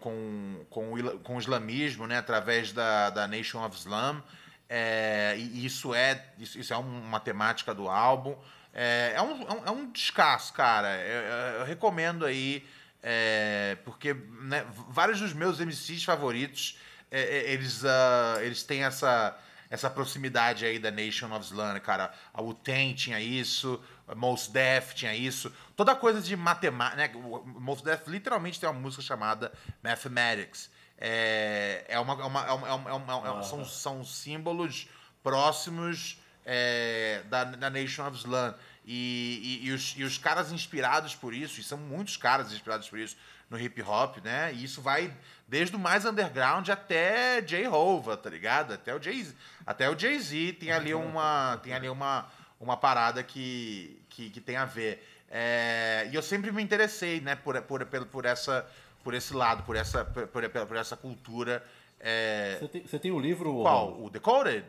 com, com, o, com o islamismo, né, através da, da Nation of Islam. É, e isso é, isso, isso é um- uma temática do álbum. É, é, um, é um- é descasso, cara. Eu, eu- recomendo aí, é, porque né, vários dos meus MCs favoritos, é, é, eles, ah, eles têm essa, essa proximidade aí da Nation of Islam, né, cara. A Wu-Tang tinha isso, Mos Def tinha isso. Toda coisa de matemática, né? Mos Def literalmente tem uma música chamada Mathematics. É, é uma, é uma, é uma, é uma- é uma- é uma- são, são símbolos próximos é, da, da Nation of Islam. E, e, e os, e os caras inspirados por isso, e são muitos caras inspirados por isso no hip hop, né? E isso vai desde o mais underground até J. Hova, tá ligado? Até o Jay-Z. Até o Jay-Z tem ali uma, tem ali uma, uma parada que, que, que tem a ver. É, e eu sempre me interessei, né, por, por, por, por, essa, por esse lado, por essa, por, por, por essa cultura. é, Você tem, você tem o livro. qual? O Decoded?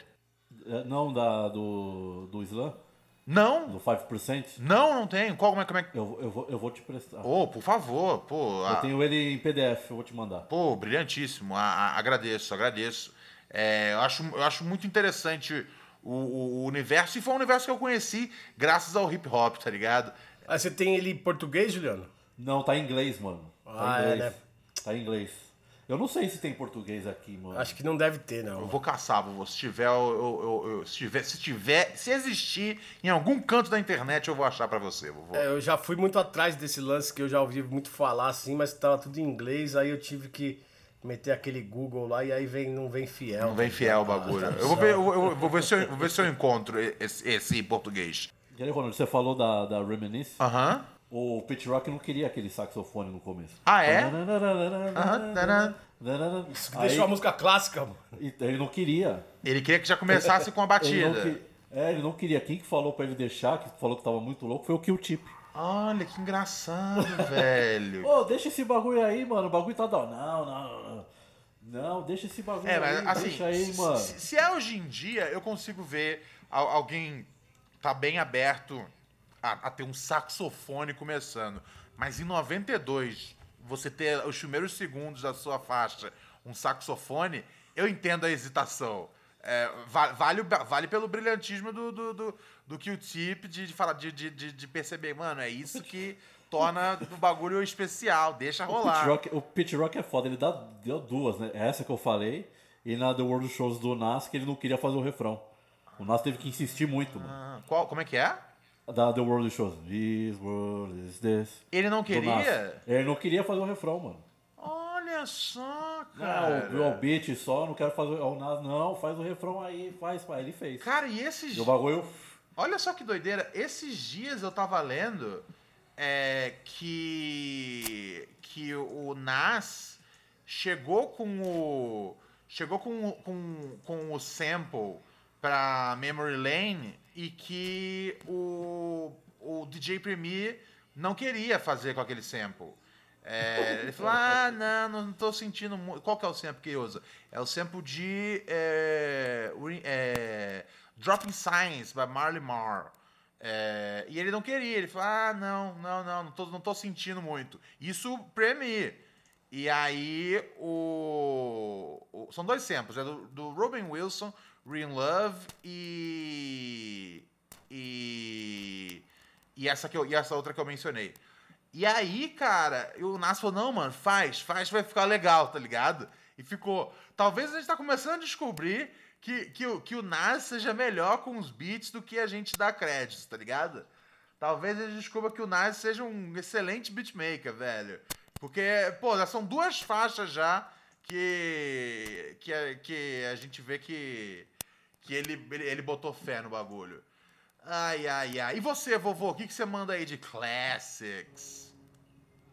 É, Não, da, do, do Islã? Não, Do 5%? não, não tenho. Qual, como é, como é que... Eu, eu, vou, eu vou te prestar. Ô, por favor, pô. Eu ah, tenho ele em PDF, eu vou te mandar. Pô, brilhantíssimo. A- a- agradeço, agradeço. É, eu, acho, eu acho muito interessante o, o- universo, e foi um universo que eu conheci graças ao hip hop, tá ligado? Aí você tem ele em português, Juliano? Não, tá em inglês, mano. Tá Ah, em é, inglês. né? Tá em inglês. Eu não sei se tem português aqui, mano. Acho que não deve ter, Eu não. vou caçar, vovô. Se tiver, eu, eu- eu- eu- se tiver, se tiver, se existir em algum canto da internet, eu vou achar pra você, vovô. É, eu já fui muito atrás desse lance que eu já ouvi muito falar assim, mas tava tudo em inglês, aí eu tive que meter aquele Google lá e aí vem, não vem fiel. Não vem tá fiel o ligado? bagulho. A Eu vou ver, eu, eu- vou ver se eu, vou ver se eu encontro esse, esse em português. E aí, Ronald, você falou da, da Reminisce. Aham. O Pete Rock não queria aquele saxofone no começo. Ah, é? Aham. Isso que deixou a música clássica, mano. Ele não queria. Ele queria que já começasse com a Ele batida. que- é, ele não queria. Quem que falou pra ele deixar, que falou que tava muito louco, foi o Q-Tip. Olha, que engraçado, velho. Ô, deixa esse bagulho aí, mano. O bagulho tá da. Não, não, não. Não, deixa esse bagulho É, mas aí. assim, aí, se, mano. se- se é hoje em dia, eu consigo ver al- alguém tá bem aberto a, a ter um saxofone começando. Mas em 92, você ter os primeiros segundos da sua faixa um saxofone, eu entendo a hesitação. É, va- vale, vale pelo brilhantismo do, do, do, do Q-Tip de, de, falar, de, de, de- de perceber, mano, é isso que torna o bagulho especial, deixa O Pit, rolar. Rock, o Pit Rock é foda, ele dá, deu duas, né? Essa que eu falei, e na The World Shows do Nas, que ele não queria fazer o refrão. O Nas teve que insistir muito, mano. Ah, qual, como é que é? Da The World Shows. This world is this. Ele não queria? Ele não queria fazer o refrão, mano. Olha só, Não, cara. o, o beat só, não quero fazer o Nas. Não, faz o refrão aí, faz, pai. Ele fez. Cara, e esses. E o bagulho. Olha só que doideira. Esses dias eu tava lendo é, que. que o Nas chegou com o. chegou com, com, com o sample pra Memory Lane e que o, o DJ Premier não queria fazer com aquele sample. É, ele falou: Ah, não, não tô sentindo muito. Qual que é o sample que ele usa? É o sample de é, é, Dropping Signs, by Marley Marr. É, e ele não queria, ele falou: Ah, não, não, não, não tô, não tô sentindo muito. Isso Premier. E aí, o, o- são dois samples, é do, do Robin Wilson, Real Love e. E. E essa, que eu, e essa outra que eu mencionei. E aí, cara, o Nas falou: não, mano, faz, faz, vai ficar legal, tá ligado? E ficou. Talvez a gente tá começando a descobrir que, que, o, que o Nas seja melhor com os beats do que a gente dá crédito, tá ligado? Talvez a gente descubra que o Nas seja um excelente beatmaker, velho. Porque, pô, já são duas faixas já que, que, a, que a gente vê que, que ele, ele, ele botou fé no bagulho. Ai, ai, ai. E você, vovô, o que, que você manda aí de classics?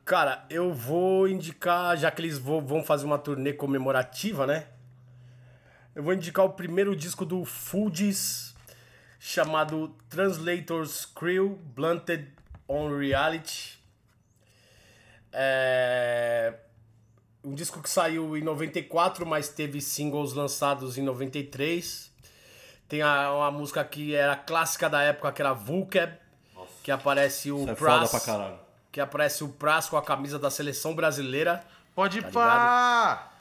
Cara, eu vou indicar, já que eles vão fazer uma turnê comemorativa, né? Eu vou indicar o primeiro disco do Fugees, chamado Translators Crew Blunted on Reality. É um disco que saiu em 94, mas teve singles lançados em 93. Tem a, uma música que era clássica da época, que era Vulcab, que aparece o é Pras, caralho. que aparece o Praz com a camisa da seleção brasileira. Pode Tá pá!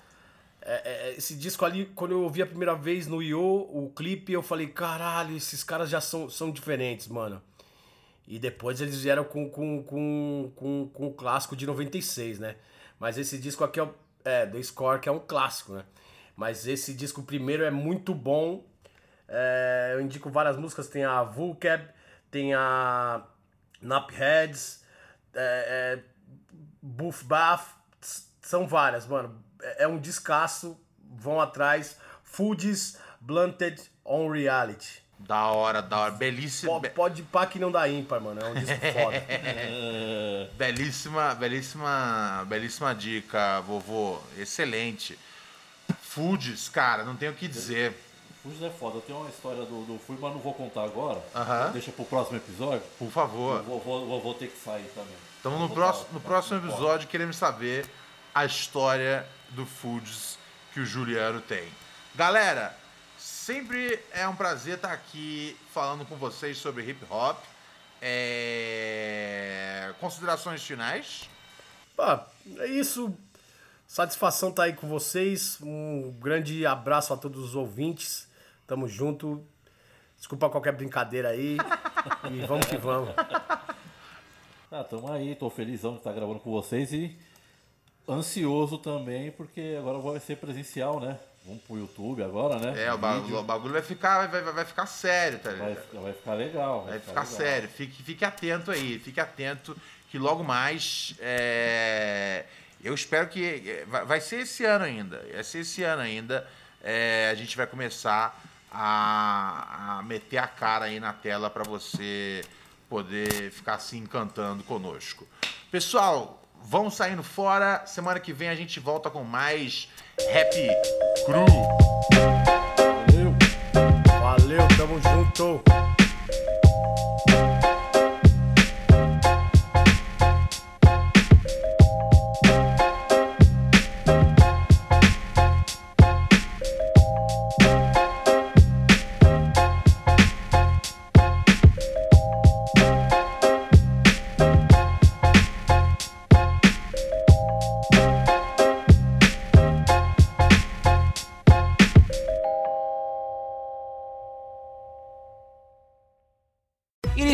É, é, esse disco ali, quando eu ouvi a primeira vez no Yo, o clipe, eu falei, caralho, esses caras já são, são diferentes, mano. E depois eles vieram com, com, com, com, com o clássico de 96, né? Mas esse disco aqui é, é do Score, que é um clássico, né? Mas esse disco primeiro é muito bom. É, eu indico várias músicas, tem a Vulcab, tem a Napheads, é, é, Buff Bath, são várias, mano. É, é um descasso, vão atrás. Foods Blunted on Reality. Da hora, da hora. Belíssima, Pode, pode pá que não dá ímpar, mano. É um disco foda. belíssima, belíssima, belíssima dica, vovô. Excelente. Foods, cara, não tenho o que dizer. Fuji é foda. Eu tenho uma história do, do mas não vou contar agora. Aham. Deixa pro próximo episódio. Por favor. Vou, vou, vou ter que sair também. Então no, próximo, no tá? próximo episódio queremos saber a história do Foods que o Juliano tem. Galera, sempre é um prazer estar aqui falando com vocês sobre hip hop. É, Considerações finais? Pá, é isso. Satisfação tá aí com vocês. Um grande abraço a todos os ouvintes. Tamo junto. Desculpa qualquer brincadeira aí. e vamos que vamos. Ah, tamo aí, tô felizão de estar gravando com vocês e ansioso também, porque agora vai ser presencial, né? Vamos pro YouTube agora, né? É, o bagulho, o bagulho vai, ficar, vai, vai, vai ficar sério, tá Vai, ligado? vai ficar legal. Vai ficar legal. sério, fique, fique atento aí, fique atento que logo mais. é, eu espero que. é, Vai, vai ser esse ano ainda. Vai ser esse ano ainda. é, a gente vai começar a, a meter a cara aí na tela para você poder ficar se encantando conosco. Pessoal, vamos saindo fora. Semana que vem a gente volta com mais Happy Crew. Valeu! Valeu, tamo junto.